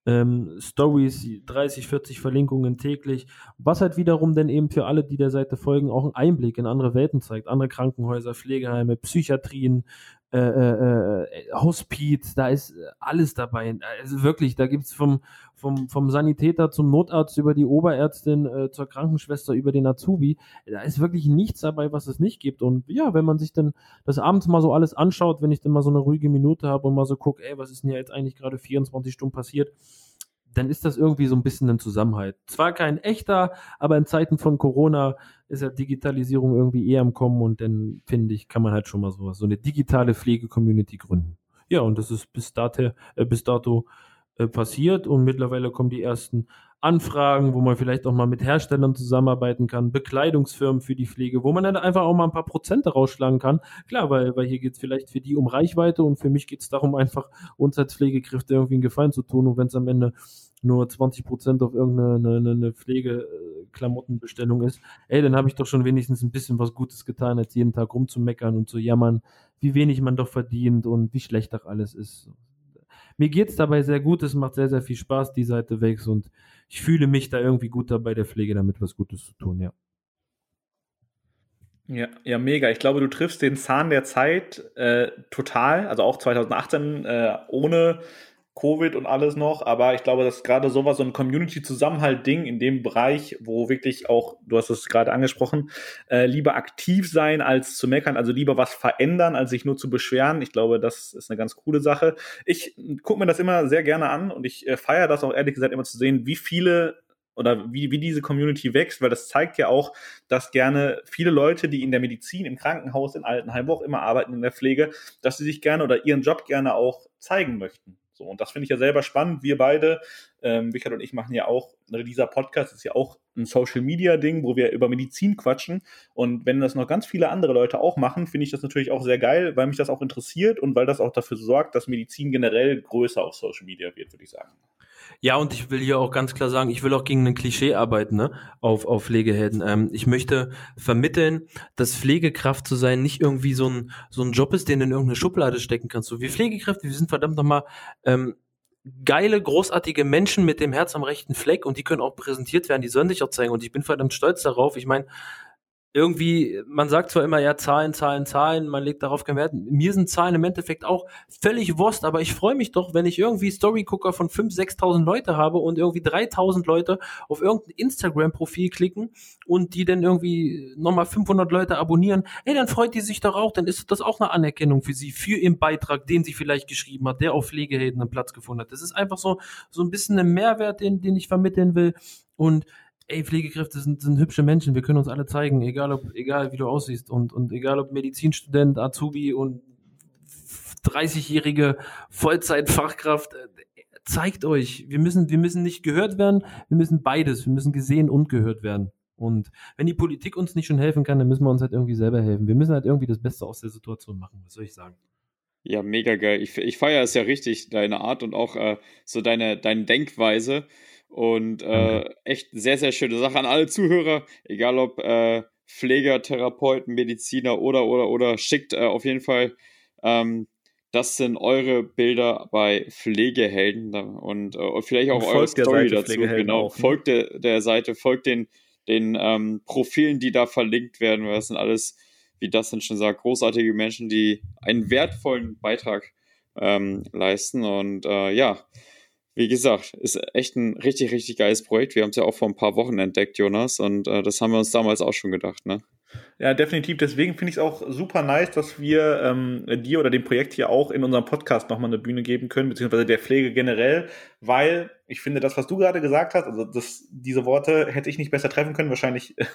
ähm, Stories, 30, 40 Verlinkungen täglich, was halt wiederum dann eben für alle, die der Seite folgen, auch einen Einblick in andere Welten zeigt, andere Krankenhäuser, Pflegeheime, Psychiatrien, äh, äh, äh, Hospiz, da ist alles dabei. Also wirklich, da gibt's vom, vom, vom Sanitäter zum Notarzt über die Oberärztin äh, zur Krankenschwester über den Azubi. Da ist wirklich nichts dabei, was es nicht gibt. Und ja, wenn man sich dann das abends mal so alles anschaut, wenn ich dann mal so eine ruhige Minute habe und mal so gucke, ey, was ist denn hier jetzt eigentlich gerade 24 Stunden passiert, dann ist das irgendwie so ein bisschen ein Zusammenhalt. Zwar kein echter, aber in Zeiten von Corona ist ja Digitalisierung irgendwie eher am Kommen und dann finde ich, kann man halt schon mal sowas, so eine digitale Pflege-Community gründen. Ja, und das ist bis, date, äh, bis dato äh, passiert und mittlerweile kommen die ersten Anfragen, wo man vielleicht auch mal mit Herstellern zusammenarbeiten kann, Bekleidungsfirmen für die Pflege, wo man dann einfach auch mal ein paar Prozente rausschlagen kann. Klar, weil, weil hier geht es vielleicht für die um Reichweite und für mich geht es darum, einfach uns als Pflegekräfte irgendwie einen Gefallen zu tun. Und wenn es am Ende nur 20 Prozent auf irgendeine eine, eine Pflegeklamottenbestellung ist, ey, dann habe ich doch schon wenigstens ein bisschen was Gutes getan, als jeden Tag rumzumeckern und zu jammern, wie wenig man doch verdient und wie schlecht doch alles ist. Mir geht es dabei sehr gut, es macht sehr, sehr viel Spaß, die Seite wächst und ich fühle mich da irgendwie gut dabei, der Pflege damit was Gutes zu tun, ja. Ja, ja, mega. Ich glaube, du triffst den Zahn der Zeit äh, total. Also auch 2018 äh, ohne Covid und alles noch, aber ich glaube, dass gerade sowas, so ein Community-Zusammenhalt-Ding in dem Bereich, wo wirklich auch, du hast es gerade angesprochen, äh, lieber aktiv sein als zu meckern, also lieber was verändern, als sich nur zu beschweren. Ich glaube, das ist eine ganz coole Sache. Ich gucke mir das immer sehr gerne an und ich äh, feiere das auch ehrlich gesagt immer zu sehen, wie viele oder wie, wie diese Community wächst, weil das zeigt ja auch, dass gerne viele Leute, die in der Medizin, im Krankenhaus, in Altenheim, wo auch immer arbeiten, in der Pflege, dass sie sich gerne oder ihren Job gerne auch zeigen möchten. So, und das finde ich ja selber spannend. Wir beide, ähm, Richard und ich, machen ja auch, ne, dieser Podcast ist ja auch ein Social Media Ding, wo wir über Medizin quatschen. Und wenn das noch ganz viele andere Leute auch machen, finde ich das natürlich auch sehr geil, weil mich das auch interessiert und weil das auch dafür sorgt, dass Medizin generell größer auf Social Media wird, würde ich sagen. Ja, und ich will hier auch ganz klar sagen, ich will auch gegen ein Klischee arbeiten, ne, auf, auf Pflegehelden. Ähm, ich möchte vermitteln, dass Pflegekraft zu sein nicht irgendwie so ein, so ein Job ist, den du in irgendeine Schublade stecken kannst. So, wir Pflegekräfte, wir sind verdammt nochmal, ähm, geile, großartige Menschen mit dem Herz am rechten Fleck und die können auch präsentiert werden, die sollen sich auch zeigen und ich bin verdammt stolz darauf. Ich meine, irgendwie, man sagt zwar immer, ja, Zahlen, Zahlen, Zahlen, man legt darauf keinen Wert. Mir sind Zahlen im Endeffekt auch völlig Wurst, aber ich freue mich doch, wenn ich irgendwie Storygucker von 5.000, 6.000 Leute habe und irgendwie 3.000 Leute auf irgendein Instagram-Profil klicken und die dann irgendwie nochmal 500 Leute abonnieren. Ey, dann freut die sich doch auch, dann ist das auch eine Anerkennung für sie, für ihren Beitrag, den sie vielleicht geschrieben hat, der auf Pflegehelden einen Platz gefunden hat. Das ist einfach so, so ein bisschen ein Mehrwert, den, den ich vermitteln will. Und ey, Pflegekräfte sind, sind hübsche Menschen, wir können uns alle zeigen, egal ob, egal wie du aussiehst und, und egal ob Medizinstudent, Azubi und 30-jährige Vollzeitfachkraft, äh, zeigt euch, wir müssen, wir müssen nicht gehört werden, wir müssen beides, wir müssen gesehen und gehört werden. Und wenn die Politik uns nicht schon helfen kann, dann müssen wir uns halt irgendwie selber helfen. Wir müssen halt irgendwie das Beste aus der Situation machen, was soll ich sagen? Ja, mega geil. Ich, ich feiere es ja richtig, deine Art und auch äh, so deine, deine Denkweise. Und äh, echt sehr, sehr schöne Sache an alle Zuhörer, egal ob äh, Pfleger, Therapeuten, Mediziner oder, oder, oder, schickt äh, auf jeden Fall, ähm, das sind eure Bilder bei Pflegehelden und äh, vielleicht auch eure Story dazu. Genau, auch, ne? folgt der, der Seite, folgt den, den ähm, Profilen, die da verlinkt werden, weil das sind alles, wie das denn schon sagt, großartige Menschen, die einen wertvollen Beitrag ähm, leisten und äh, ja, wie gesagt, ist echt ein richtig, richtig geiles Projekt. Wir haben es ja auch vor ein paar Wochen entdeckt, Jonas, und äh, das haben wir uns damals auch schon gedacht, ne? Ja, definitiv. Deswegen finde ich es auch super nice, dass wir ähm, dir oder dem Projekt hier auch in unserem Podcast nochmal eine Bühne geben können, beziehungsweise der Pflege generell, weil ich finde, das, was du gerade gesagt hast, also das, diese Worte hätte ich nicht besser treffen können. Wahrscheinlich äh,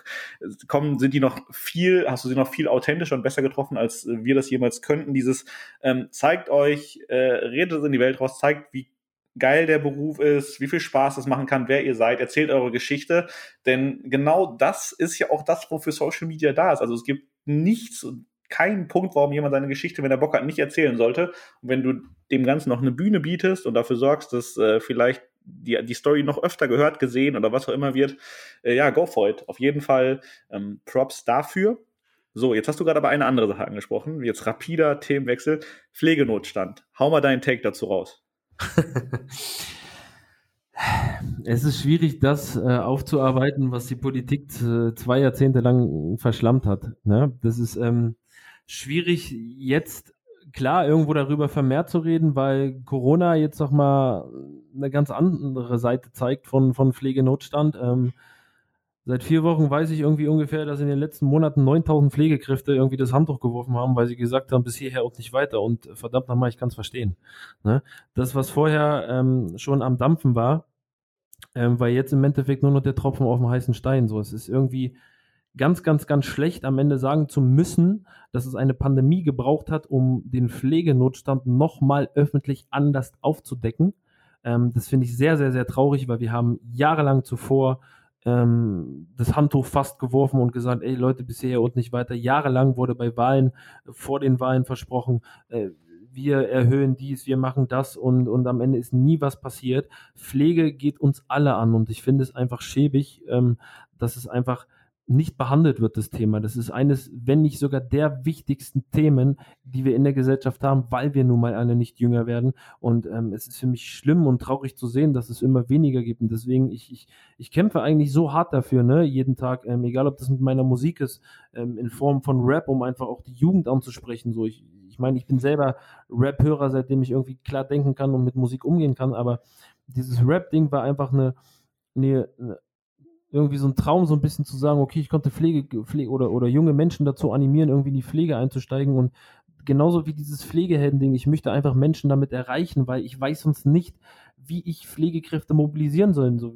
kommen, sind die noch viel, hast du sie noch viel authentischer und besser getroffen, als wir das jemals könnten. Dieses ähm, zeigt euch, äh, redet in die Welt raus, zeigt, wie geil der Beruf ist, wie viel Spaß es machen kann, wer ihr seid, erzählt eure Geschichte. Denn genau das ist ja auch das, wofür Social Media da ist. Also es gibt nichts, keinen Punkt, warum jemand seine Geschichte, wenn er Bock hat, nicht erzählen sollte. Und wenn du dem Ganzen noch eine Bühne bietest und dafür sorgst, dass äh, vielleicht die, die Story noch öfter gehört, gesehen oder was auch immer wird, äh, ja, go for it. Auf jeden Fall ähm, Props dafür. So, jetzt hast du gerade aber eine andere Sache angesprochen. Jetzt rapider Themenwechsel. Pflegenotstand. Hau mal deinen Take dazu raus. es ist schwierig, das äh, aufzuarbeiten, was die Politik äh, zwei Jahrzehnte lang verschlammt hat. Ne? Das ist ähm, schwierig, jetzt klar, irgendwo darüber vermehrt zu reden, weil Corona jetzt noch mal eine ganz andere Seite zeigt von, von Pflegenotstand. Ähm, seit vier Wochen weiß ich irgendwie ungefähr, dass in den letzten Monaten 9000 Pflegekräfte irgendwie das Handtuch geworfen haben, weil sie gesagt haben, bis hierher und nicht weiter. Und verdammt nochmal, ich kann es verstehen. Ne? Das, was vorher ähm, schon am Dampfen war, ähm, war jetzt im Endeffekt nur noch der Tropfen auf dem heißen Stein. So, es ist irgendwie ganz, ganz, ganz schlecht am Ende sagen zu müssen, dass es eine Pandemie gebraucht hat, um den Pflegenotstand nochmal öffentlich anders aufzudecken. Ähm, das finde ich sehr, sehr, sehr traurig, weil wir haben jahrelang zuvor ähm, das Handtuch fast geworfen und gesagt, ey Leute, bisher und nicht weiter. Jahrelang wurde bei Wahlen, vor den Wahlen versprochen, äh, wir erhöhen dies, wir machen das und, und am Ende ist nie was passiert. Pflege geht uns alle an und ich finde es einfach schäbig, ähm, dass es einfach nicht behandelt wird, das Thema. Das ist eines, wenn nicht sogar der wichtigsten Themen, die wir in der Gesellschaft haben, weil wir nun mal alle nicht jünger werden. Und ähm, es ist für mich schlimm und traurig zu sehen, dass es immer weniger gibt. Und deswegen, ich, ich, ich kämpfe eigentlich so hart dafür, ne, jeden Tag, ähm, egal ob das mit meiner Musik ist, ähm, in Form von Rap, um einfach auch die Jugend anzusprechen. So, ich, ich meine, ich bin selber Rap-Hörer, seitdem ich irgendwie klar denken kann und mit Musik umgehen kann, aber dieses Rap-Ding war einfach eine, eine, eine irgendwie so ein Traum, so ein bisschen zu sagen, okay, ich konnte Pflege, Pflege oder, oder junge Menschen dazu animieren, irgendwie in die Pflege einzusteigen und genauso wie dieses Pflegehelden-Ding, ich möchte einfach Menschen damit erreichen, weil ich weiß sonst nicht, wie ich Pflegekräfte mobilisieren soll. So,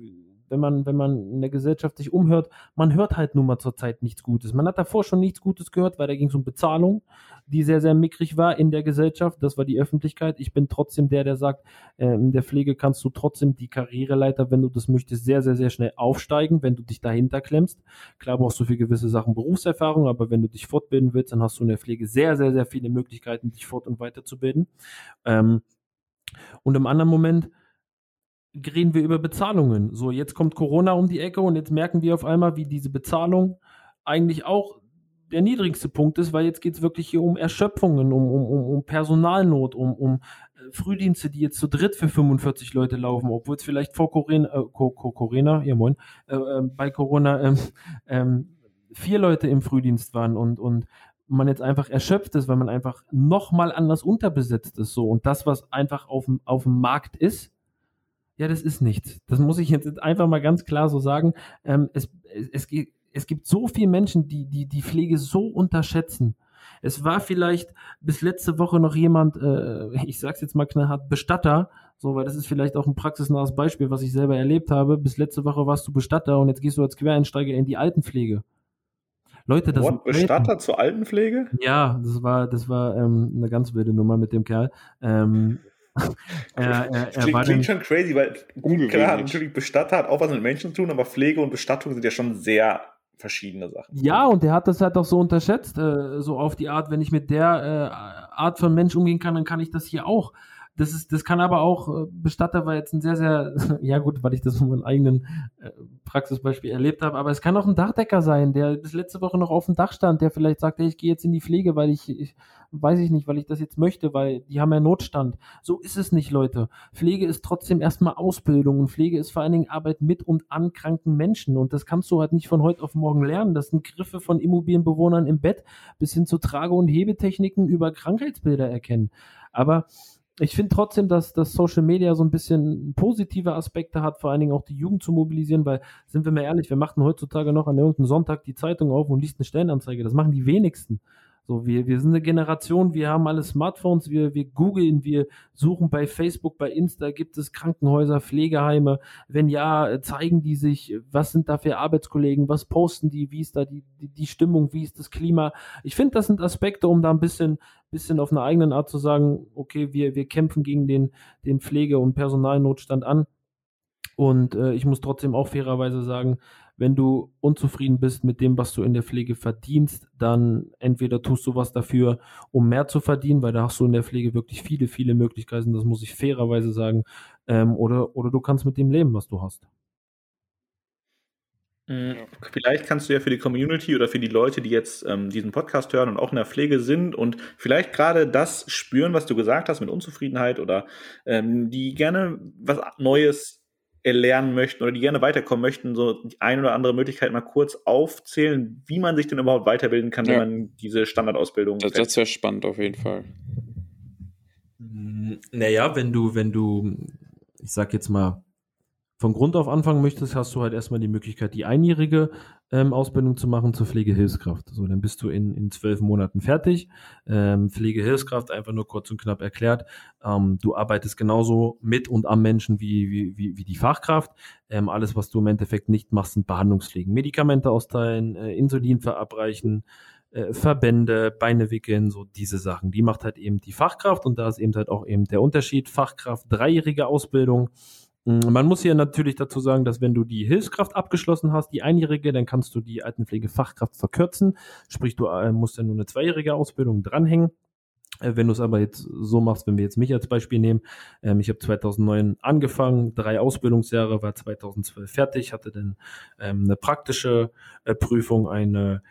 wenn man, wenn man in der Gesellschaft sich umhört, man hört halt nun mal zurzeit nichts Gutes. Man hat davor schon nichts Gutes gehört, weil da ging es um Bezahlung, die sehr, sehr mickrig war in der Gesellschaft. Das war die Öffentlichkeit. Ich bin trotzdem der, der sagt, äh, in der Pflege kannst du trotzdem die Karriereleiter, wenn du das möchtest, sehr, sehr, sehr schnell aufsteigen, wenn du dich dahinter klemmst. Klar brauchst du für gewisse Sachen Berufserfahrung, aber wenn du dich fortbilden willst, dann hast du in der Pflege sehr, sehr, sehr viele Möglichkeiten, dich fort- und weiterzubilden. Ähm, und im anderen Moment reden wir über Bezahlungen. So, jetzt kommt Corona um die Ecke und jetzt merken wir auf einmal, wie diese Bezahlung eigentlich auch der niedrigste Punkt ist, weil jetzt geht es wirklich hier um Erschöpfungen, um, um, um Personalnot, um, um äh, Frühdienste, die jetzt zu dritt für 45 Leute laufen, obwohl es vielleicht vor Corona, äh, Corona, ja moin, äh, äh, bei Corona ähm, ähm, vier Leute im Frühdienst waren und, und man jetzt einfach erschöpft ist, weil man einfach nochmal anders unterbesetzt ist. So. Und das, was einfach auf dem, auf dem Markt ist, ja, das ist nichts. Das muss ich jetzt einfach mal ganz klar so sagen. Ähm, es, es, es gibt so viele Menschen, die, die die Pflege so unterschätzen. Es war vielleicht bis letzte Woche noch jemand, äh, ich sag's jetzt mal knallhart, Bestatter, so, weil das ist vielleicht auch ein praxisnahes Beispiel, was ich selber erlebt habe. Bis letzte Woche warst du Bestatter und jetzt gehst du als Quereinsteiger in die Altenpflege. Leute, das What, Bestatter zur Altenpflege? Ja, das war, das war ähm, eine ganz wilde Nummer mit dem Kerl. Ähm, er, er, er klingt, klingt schon crazy, weil gut, klar, natürlich Bestatter hat auch was mit Menschen zu tun, aber Pflege und Bestattung sind ja schon sehr verschiedene Sachen. Ja, und der hat das halt auch so unterschätzt, äh, so auf die Art, wenn ich mit der äh, Art von Mensch umgehen kann, dann kann ich das hier auch. Das ist, das kann aber auch, äh, Bestatter war jetzt ein sehr, sehr, ja gut, weil ich das von meinem eigenen äh, Praxisbeispiel erlebt habe, aber es kann auch ein Dachdecker sein, der bis letzte Woche noch auf dem Dach stand, der vielleicht sagt, hey, ich gehe jetzt in die Pflege, weil ich, ich, weiß ich nicht, weil ich das jetzt möchte, weil die haben ja Notstand. So ist es nicht, Leute. Pflege ist trotzdem erstmal Ausbildung und Pflege ist vor allen Dingen Arbeit mit und an kranken Menschen und das kannst du halt nicht von heute auf morgen lernen. Das sind Griffe von Immobilienbewohnern im Bett bis hin zu Trage- und Hebetechniken über Krankheitsbilder erkennen. Aber ich finde trotzdem, dass, dass Social Media so ein bisschen positive Aspekte hat, vor allen Dingen auch die Jugend zu mobilisieren, weil, sind wir mal ehrlich, wir machen heutzutage noch an irgendeinem Sonntag die Zeitung auf und liest eine Stellenanzeige. Das machen die wenigsten. So, wir, wir sind eine Generation, wir haben alle Smartphones, wir, wir googeln, wir suchen bei Facebook, bei Insta, gibt es Krankenhäuser, Pflegeheime? Wenn ja, zeigen die sich, was sind da für Arbeitskollegen, was posten die, wie ist da die, die, die Stimmung, wie ist das Klima? Ich finde, das sind Aspekte, um da ein bisschen, bisschen auf einer eigenen Art zu sagen, okay, wir, wir kämpfen gegen den, den Pflege- und Personalnotstand an. Und äh, ich muss trotzdem auch fairerweise sagen, wenn du unzufrieden bist mit dem, was du in der Pflege verdienst, dann entweder tust du was dafür, um mehr zu verdienen, weil da hast du in der Pflege wirklich viele, viele Möglichkeiten, das muss ich fairerweise sagen, ähm, oder, oder du kannst mit dem leben, was du hast. Mhm. Vielleicht kannst du ja für die Community oder für die Leute, die jetzt ähm, diesen Podcast hören und auch in der Pflege sind und vielleicht gerade das spüren, was du gesagt hast mit Unzufriedenheit oder ähm, die gerne was Neues erlernen möchten oder die gerne weiterkommen möchten, so die eine oder andere Möglichkeit mal kurz aufzählen, wie man sich denn überhaupt weiterbilden kann, ja. wenn man diese Standardausbildung. Das, das wäre spannend auf jeden Fall. Naja, wenn du, wenn du, ich sag jetzt mal, von Grund auf anfangen möchtest, hast du halt erstmal die Möglichkeit, die einjährige ähm, Ausbildung zu machen zur Pflegehilfskraft. So, dann bist du in, in zwölf Monaten fertig. Ähm, Pflegehilfskraft, einfach nur kurz und knapp erklärt. Ähm, du arbeitest genauso mit und am Menschen wie, wie, wie, wie die Fachkraft. Ähm, alles, was du im Endeffekt nicht machst, sind Behandlungspflegen. Medikamente austeilen, äh, Insulin verabreichen, äh, Verbände, Beine wickeln, so diese Sachen. Die macht halt eben die Fachkraft und da ist eben halt auch eben der Unterschied. Fachkraft, dreijährige Ausbildung man muss hier natürlich dazu sagen, dass wenn du die Hilfskraft abgeschlossen hast, die einjährige, dann kannst du die Altenpflegefachkraft verkürzen. Sprich, du äh, musst ja nur eine zweijährige Ausbildung dranhängen. Äh, wenn du es aber jetzt so machst, wenn wir jetzt mich als Beispiel nehmen, ähm, ich habe 2009 angefangen, drei Ausbildungsjahre, war 2012 fertig, hatte dann ähm, eine praktische äh, Prüfung, eine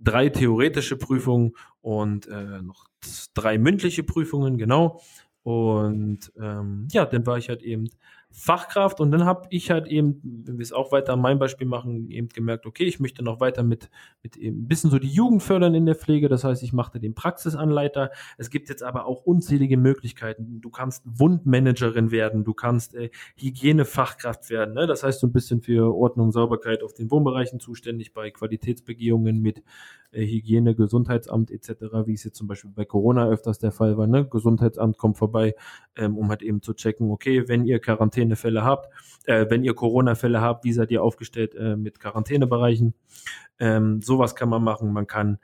drei theoretische Prüfungen und noch drei mündliche Prüfungen, genau. Und ähm, ja, dann war ich halt eben Fachkraft und dann habe ich halt eben, wenn wir es auch weiter an meinem Beispiel machen, eben gemerkt, okay, ich möchte noch weiter mit, mit eben ein bisschen so die Jugend fördern in der Pflege. Das heißt, ich machte den Praxisanleiter. Es gibt jetzt aber auch unzählige Möglichkeiten. Du kannst Wundmanagerin werden, du kannst äh, Hygienefachkraft werden. Ne? Das heißt, so ein bisschen für Ordnung, Sauberkeit auf den Wohnbereichen zuständig bei Qualitätsbegehungen mit äh, Hygiene, Gesundheitsamt etc., wie es jetzt zum Beispiel bei Corona öfters der Fall war. Ne? Gesundheitsamt kommt vorbei, ähm, um halt eben zu checken, okay, wenn ihr Quarantänefälle habt, äh, wenn ihr Corona-Fälle habt, wie seid ihr aufgestellt äh, mit Quarantänebereichen? Ähm, sowas kann man machen. Man kann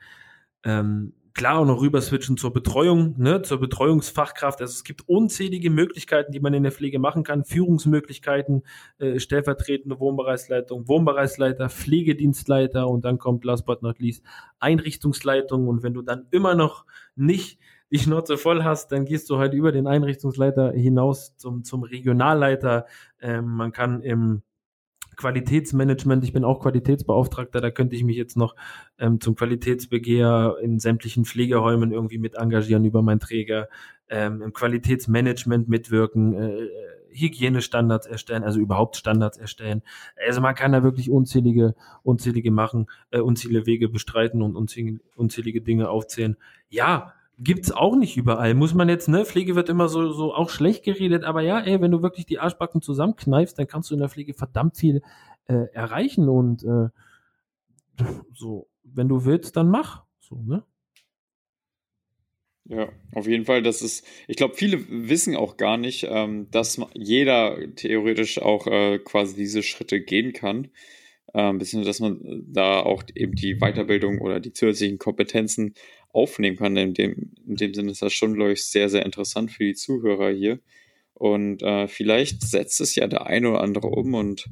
ähm, klar auch noch rüber switchen zur Betreuung, ne, zur Betreuungsfachkraft. Also es gibt unzählige Möglichkeiten, die man in der Pflege machen kann. Führungsmöglichkeiten, äh, stellvertretende Wohnbereichsleitung, Wohnbereichsleiter, Pflegedienstleiter und dann kommt last but not least Einrichtungsleitung. Und wenn du dann immer noch nicht die Schnauze voll hast, dann gehst du halt über den Einrichtungsleiter hinaus zum, zum Regionalleiter. Ähm, man kann im Qualitätsmanagement, ich bin auch Qualitätsbeauftragter, da könnte ich mich jetzt noch ähm, zum Qualitätsbegehr in sämtlichen Pflegeräumen irgendwie mit engagieren über meinen Träger, ähm, im Qualitätsmanagement mitwirken, äh, Hygienestandards erstellen, also überhaupt Standards erstellen. Also man kann da wirklich unzählige, unzählige machen, äh, unzählige Wege bestreiten und unzählige, unzählige Dinge aufzählen. Ja, gibt's auch nicht überall. Muss man jetzt, ne, Pflege wird immer so, so auch schlecht geredet, aber ja, ey, wenn du wirklich die Arschbacken zusammenkneifst, dann kannst du in der Pflege verdammt viel äh, erreichen und äh, so, wenn du willst, dann mach. So, ne? Ja, auf jeden Fall. Das ist, ich glaube, viele wissen auch gar nicht, ähm, dass jeder theoretisch auch äh, quasi diese Schritte gehen kann. Ähm, beziehungsweise, dass man da auch eben die Weiterbildung oder die zusätzlichen Kompetenzen aufnehmen kann. In dem, in dem Sinne ist das schon, glaube ich, sehr, sehr interessant für die Zuhörer hier. Und äh, vielleicht setzt es ja der eine oder andere um und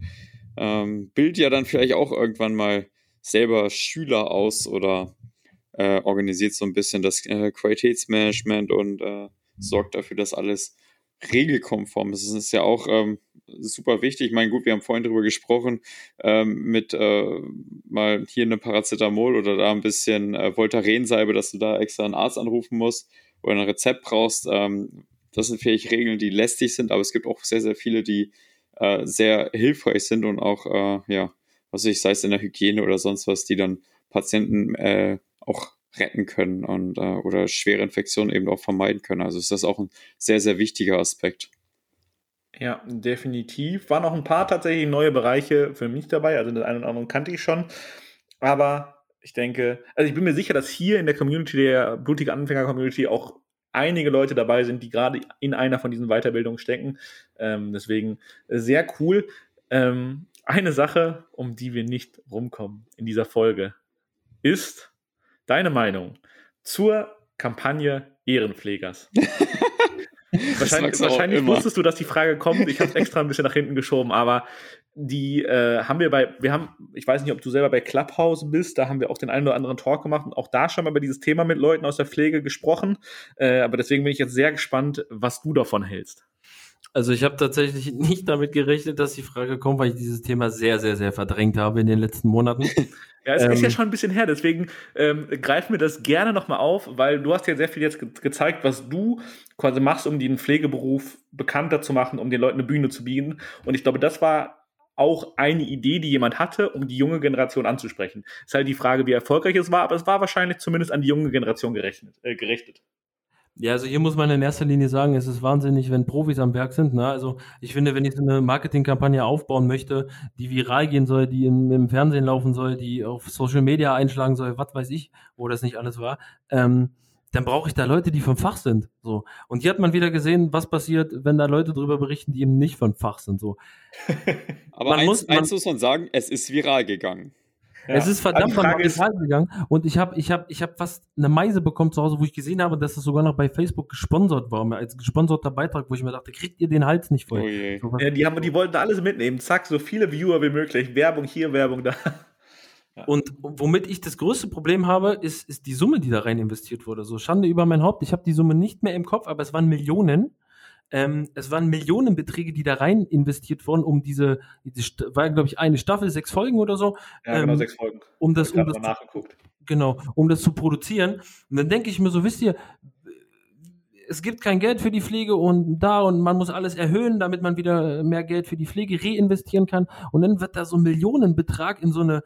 ähm, bildet ja dann vielleicht auch irgendwann mal selber Schüler aus oder äh, organisiert so ein bisschen das äh, Qualitätsmanagement und äh, sorgt dafür, dass alles regelkonform. Das ist ja auch ähm, super wichtig. Ich meine, gut, wir haben vorhin darüber gesprochen, ähm, mit äh, mal hier eine Paracetamol oder da ein bisschen äh, Voltaren-Salbe, dass du da extra einen Arzt anrufen musst oder ein Rezept brauchst. Ähm, das sind vielleicht Regeln, die lästig sind, aber es gibt auch sehr, sehr viele, die äh, sehr hilfreich sind und auch, äh, ja, was weiß ich, sei es in der Hygiene oder sonst was, die dann Patienten äh, auch retten können und äh, oder schwere Infektionen eben auch vermeiden können. Also ist das auch ein sehr, sehr wichtiger Aspekt. Ja, definitiv. Waren auch ein paar tatsächlich neue Bereiche für mich dabei. Also den einen oder anderen kannte ich schon. Aber ich denke, also ich bin mir sicher, dass hier in der Community, der blutige Anfänger-Community, auch einige Leute dabei sind, die gerade in einer von diesen Weiterbildungen stecken. Ähm, deswegen sehr cool. Ähm, eine Sache, um die wir nicht rumkommen in dieser Folge, ist deine Meinung zur Kampagne Ehrenpflegers. wahrscheinlich wahrscheinlich wusstest du, dass die Frage kommt. Ich habe es extra ein bisschen nach hinten geschoben, aber die äh, haben wir bei, wir haben, ich weiß nicht, ob du selber bei Clubhouse bist, da haben wir auch den einen oder anderen Talk gemacht und auch da schon mal über dieses Thema mit Leuten aus der Pflege gesprochen. Äh, aber deswegen bin ich jetzt sehr gespannt, was du davon hältst. Also ich habe tatsächlich nicht damit gerechnet, dass die Frage kommt, weil ich dieses Thema sehr, sehr, sehr verdrängt habe in den letzten Monaten. ja, es ähm, ist ja ähm, schon ein bisschen her, deswegen ähm, greifen wir das gerne nochmal auf, weil du hast ja sehr viel jetzt ge gezeigt, was du quasi machst, um den Pflegeberuf bekannter zu machen, um den Leuten eine Bühne zu bieten. Und ich glaube, das war auch eine Idee, die jemand hatte, um die junge Generation anzusprechen. Ist halt die Frage, wie erfolgreich es war, aber es war wahrscheinlich zumindest an die junge Generation gerechnet, äh, gerichtet. Ja, also hier muss man in erster Linie sagen, es ist wahnsinnig, wenn Profis am Werk sind. Ne? Also ich finde, wenn ich so eine Marketingkampagne aufbauen möchte, die viral gehen soll, die im, im, Fernsehen laufen soll, die auf Social Media einschlagen soll, was weiß ich, wo das nicht alles war, ähm, dann brauche ich da Leute, die vom Fach sind. So. Und hier hat man wieder gesehen, was passiert, wenn da Leute drüber berichten, die eben nicht vom Fach sind. So. Aber man eins, muss, man, eins muss man sagen, es ist viral gegangen. Ja. Es ist verdammt also viral gegangen und ich habe ich hab, ich hab fast eine Meise bekommen zu Hause, wo ich gesehen habe, dass das sogar noch bei Facebook gesponsert war, als gesponserter Beitrag, wo ich mir dachte, kriegt ihr den Hals nicht voll. Oh so, ja, die, haben, die wollten alles mitnehmen. Zack, so viele Viewer wie möglich. Werbung hier, Werbung da. Ja. Und womit ich das größte Problem habe, ist, ist die Summe, die da rein investiert wurde. So Schande über mein Haupt. Ich habe die Summe nicht mehr im Kopf, aber es waren Millionen. Ähm, es waren Millionenbeträge, die da rein investiert wurden, um diese, diese war glaube ich eine Staffel, sechs Folgen oder so. Ja, genau, ähm, sechs Folgen. Um das, um das nachgeguckt. Genau, um das zu produzieren. Und dann denke ich mir so, wisst ihr, es gibt kein Geld für die Pflege und da und man muss alles erhöhen, damit man wieder mehr Geld für die Pflege reinvestieren kann. Und dann wird da so ein Millionenbetrag in so eine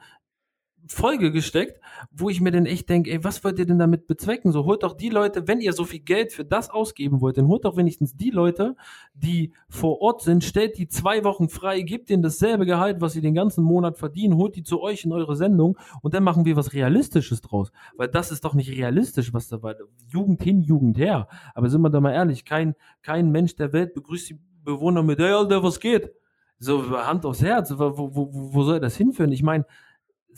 Folge gesteckt, wo ich mir dann echt denke, ey, was wollt ihr denn damit bezwecken? So holt doch die Leute, wenn ihr so viel Geld für das ausgeben wollt, dann holt doch wenigstens die Leute, die vor Ort sind, stellt die zwei Wochen frei, gebt ihnen dasselbe Gehalt, was sie den ganzen Monat verdienen, holt die zu euch in eure Sendung und dann machen wir was Realistisches draus. Weil das ist doch nicht realistisch, was da war. Jugend hin, Jugend her. Aber sind wir da mal ehrlich, kein, kein Mensch der Welt begrüßt die Bewohner mit, hey, Alter, was geht? So, Hand aufs Herz, wo, wo, wo, wo soll das hinführen? Ich meine,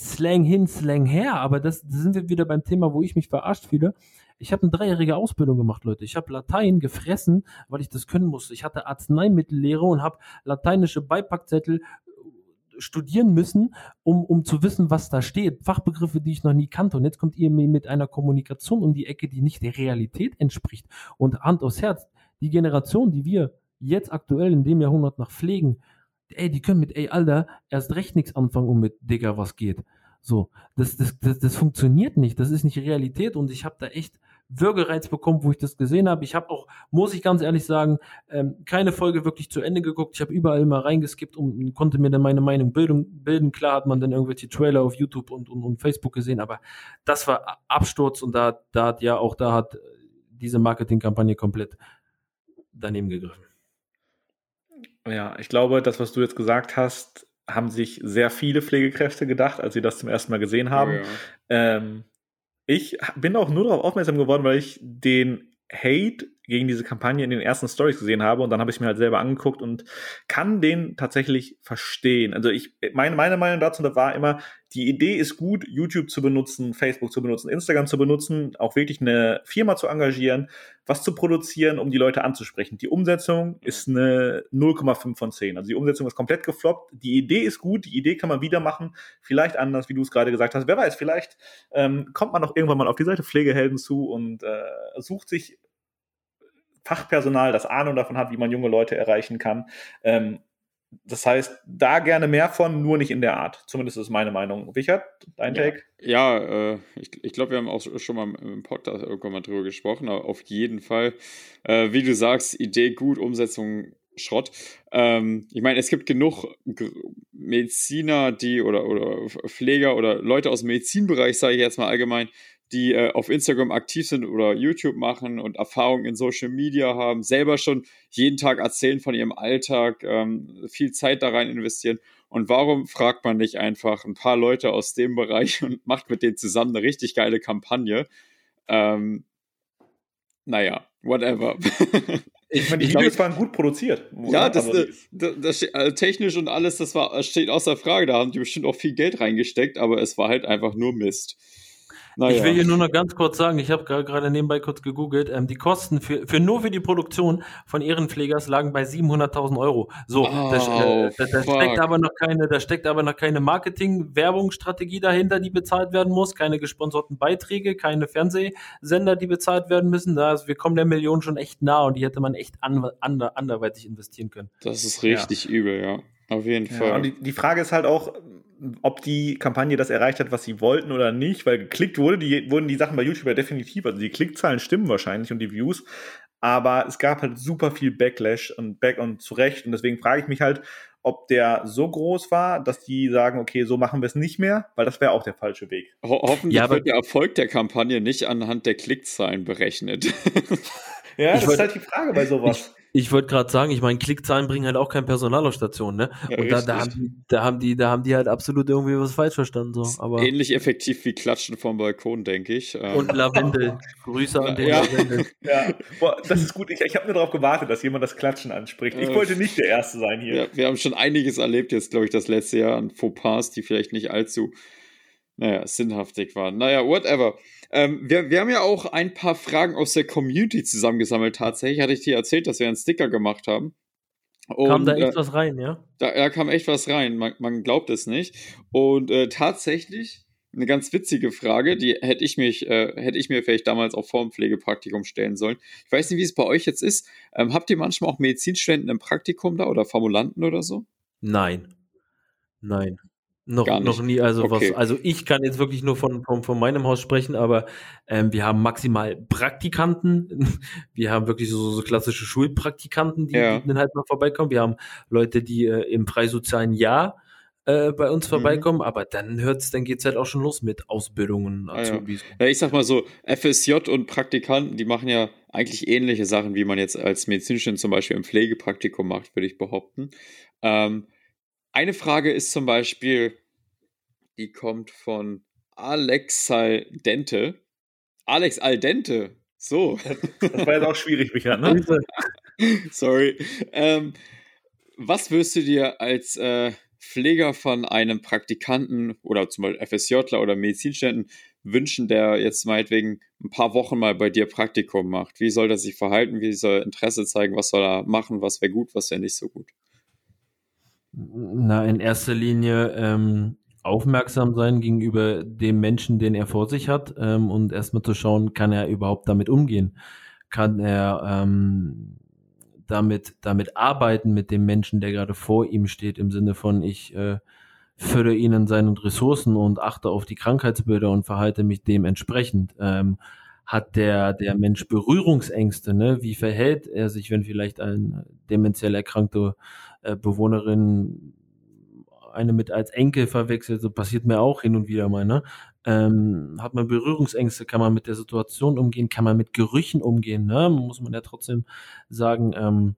Slang hin, Slang her, aber das, das sind wir wieder beim Thema, wo ich mich verarscht fühle. Ich habe eine dreijährige Ausbildung gemacht, Leute. Ich habe Latein gefressen, weil ich das können musste. Ich hatte Arzneimittellehre und habe lateinische Beipackzettel äh, studieren müssen, um, um zu wissen, was da steht. Fachbegriffe, die ich noch nie kannte. Und jetzt kommt ihr mir mit einer Kommunikation um die Ecke, die nicht der Realität entspricht. Und Hand aufs Herz, die Generation, die wir jetzt aktuell in dem Jahrhundert noch pflegen, ey, die können mit, ey, Alter, erst recht nichts anfangen und mit, Digga, was geht. So, das, das, das, das funktioniert nicht, das ist nicht Realität und ich habe da echt Würgereiz bekommen, wo ich das gesehen habe. Ich habe auch, muss ich ganz ehrlich sagen, ähm, keine Folge wirklich zu Ende geguckt. Ich habe überall mal reingeskippt und konnte mir dann meine Meinung bilden. bilden. Klar hat man dann irgendwelche Trailer auf YouTube und, und, und Facebook gesehen, aber das war Absturz und da, da hat ja auch da hat diese Marketingkampagne komplett daneben gegriffen. Ja, ich glaube, das, was du jetzt gesagt hast, haben sich sehr viele Pflegekräfte gedacht, als sie das zum ersten Mal gesehen haben. Ja. ähm, ich bin auch nur darauf aufmerksam geworden, weil ich den Hate gegen diese Kampagne in den ersten Stories gesehen habe und dann habe ich mir halt selber angeguckt und kann den tatsächlich verstehen. Also ich meine meine Meinung dazu war immer, die Idee ist gut, YouTube zu benutzen, Facebook zu benutzen, Instagram zu benutzen, auch wirklich eine Firma zu engagieren, was zu produzieren, um die Leute anzusprechen. Die Umsetzung ist eine 0,5 von 10. Also die Umsetzung ist komplett gefloppt. Die Idee ist gut, die Idee kann man wieder machen, vielleicht anders, wie du es gerade gesagt hast. Wer weiß, vielleicht ähm, kommt man auch irgendwann mal auf die Seite Pflegehelden zu und äh, sucht sich Fachpersonal, das Ahnung davon hat, wie man junge Leute erreichen kann. Ähm, das heißt, da gerne mehr von, nur nicht in der Art. Zumindest ist meine Meinung. Richard, dein ja. Take? Ja, äh, ich, ich glaube, wir haben auch schon mal im Podcast irgendwann mal drüber gesprochen. auf jeden Fall, äh, wie du sagst, Idee gut, Umsetzung Schrott. Ähm, ich meine, es gibt genug Mediziner, die oder, oder Pfleger oder Leute aus dem Medizinbereich, sage ich jetzt mal allgemein, die äh, auf Instagram aktiv sind oder YouTube machen und Erfahrung in Social Media haben, selber schon jeden Tag erzählen von ihrem Alltag, ähm, viel Zeit da rein investieren. Und warum fragt man nicht einfach ein paar Leute aus dem Bereich und macht mit denen zusammen eine richtig geile Kampagne? Ähm, naja, whatever. Ich meine, die ich Videos waren gut produziert. Ja, das, das, das, das, also technisch und alles, das war, steht außer Frage. Da haben die bestimmt auch viel Geld reingesteckt, aber es war halt einfach nur Mist. Naja. Ich will hier nur noch ganz kurz sagen, ich habe gerade nebenbei kurz gegoogelt, ähm, die Kosten für, für nur für die Produktion von Ehrenpflegers lagen bei 700.000 Euro. So, oh, da, äh, da, da steckt aber noch keine, da steckt aber noch keine Marketing-Werbungsstrategie dahinter, die bezahlt werden muss, keine gesponserten Beiträge, keine Fernsehsender, die bezahlt werden müssen. Da, also wir kommen der Million schon echt nah und die hätte man echt an, an, anderweitig investieren können. Das ist richtig ja. übel, ja. Auf jeden Fall. Ja, und die, die Frage ist halt auch, ob die Kampagne das erreicht hat, was sie wollten oder nicht, weil geklickt wurde, die, wurden die Sachen bei YouTube ja definitiv, also die Klickzahlen stimmen wahrscheinlich und die Views, aber es gab halt super viel Backlash und Back und zurecht und deswegen frage ich mich halt, ob der so groß war, dass die sagen, okay, so machen wir es nicht mehr, weil das wäre auch der falsche Weg. Ho hoffentlich ja, wird der Erfolg der Kampagne nicht anhand der Klickzahlen berechnet. ja, das ist halt die Frage bei sowas. Ich wollte gerade sagen, ich meine, Klickzahlen bringen halt auch kein Personal auf Station, ne? Ja, und da, da, haben die, da, haben die, da haben die halt absolut irgendwie was falsch verstanden. So. Aber ähnlich effektiv wie Klatschen vom Balkon, denke ich. Ähm. Und Lavendel. Grüße an den ja. Lavendel. Ja. Boah, das ist gut. Ich, ich habe nur darauf gewartet, dass jemand das Klatschen anspricht. Ich wollte nicht der Erste sein hier. Ja, wir haben schon einiges erlebt jetzt, glaube ich, das letzte Jahr an Fauxpas, die vielleicht nicht allzu naja, sinnhaftig waren. Naja, whatever. Ähm, wir, wir haben ja auch ein paar Fragen aus der Community zusammengesammelt. Tatsächlich hatte ich dir erzählt, dass wir einen Sticker gemacht haben. Und, kam da echt äh, was rein, ja? Da, da, kam echt was rein. Man, man glaubt es nicht. Und äh, tatsächlich eine ganz witzige Frage, die hätte ich mich, äh, hätte ich mir vielleicht damals auch vor dem Pflegepraktikum stellen sollen. Ich weiß nicht, wie es bei euch jetzt ist. Ähm, habt ihr manchmal auch Medizinstudenten im Praktikum da oder Formulanten oder so? Nein. Nein. Noch, noch nie, also okay. was, also ich kann jetzt wirklich nur von, von, von meinem Haus sprechen, aber ähm, wir haben maximal Praktikanten, wir haben wirklich so, so klassische Schulpraktikanten, die, ja. die dann halt mal vorbeikommen, wir haben Leute, die äh, im freisozialen Jahr äh, bei uns mhm. vorbeikommen, mhm. aber dann hört's, dann geht's halt auch schon los mit Ausbildungen. Ah, ja. ja, ich sag mal so, FSJ und Praktikanten, die machen ja eigentlich ähnliche Sachen, wie man jetzt als Medizinstudent zum Beispiel im Pflegepraktikum macht, würde ich behaupten. Ähm, eine Frage ist zum Beispiel, die kommt von Alex Aldente. Alex Aldente. So. Das war jetzt auch schwierig, Michael, ne? Sorry. Ähm, was wirst du dir als äh, Pfleger von einem Praktikanten oder zum Beispiel FSJler oder Medizinstudenten wünschen, der jetzt meinetwegen ein paar Wochen mal bei dir Praktikum macht? Wie soll er sich verhalten? Wie soll er Interesse zeigen? Was soll er machen? Was wäre gut? Was wäre nicht so gut? Na, in erster Linie ähm, aufmerksam sein gegenüber dem Menschen, den er vor sich hat ähm, und erstmal zu schauen, kann er überhaupt damit umgehen? Kann er ähm, damit, damit arbeiten mit dem Menschen, der gerade vor ihm steht, im Sinne von ich äh, fördere ihn in seinen Ressourcen und achte auf die Krankheitsbilder und verhalte mich dementsprechend. Ähm, hat der, der Mensch Berührungsängste? Ne? Wie verhält er sich, wenn vielleicht ein dementiell erkrankte äh, Bewohnerin eine mit als Enkel verwechselt, so passiert mir auch hin und wieder mal, ne? Ähm, hat man Berührungsängste, kann man mit der Situation umgehen, kann man mit Gerüchen umgehen, ne? Muss man ja trotzdem sagen, ähm,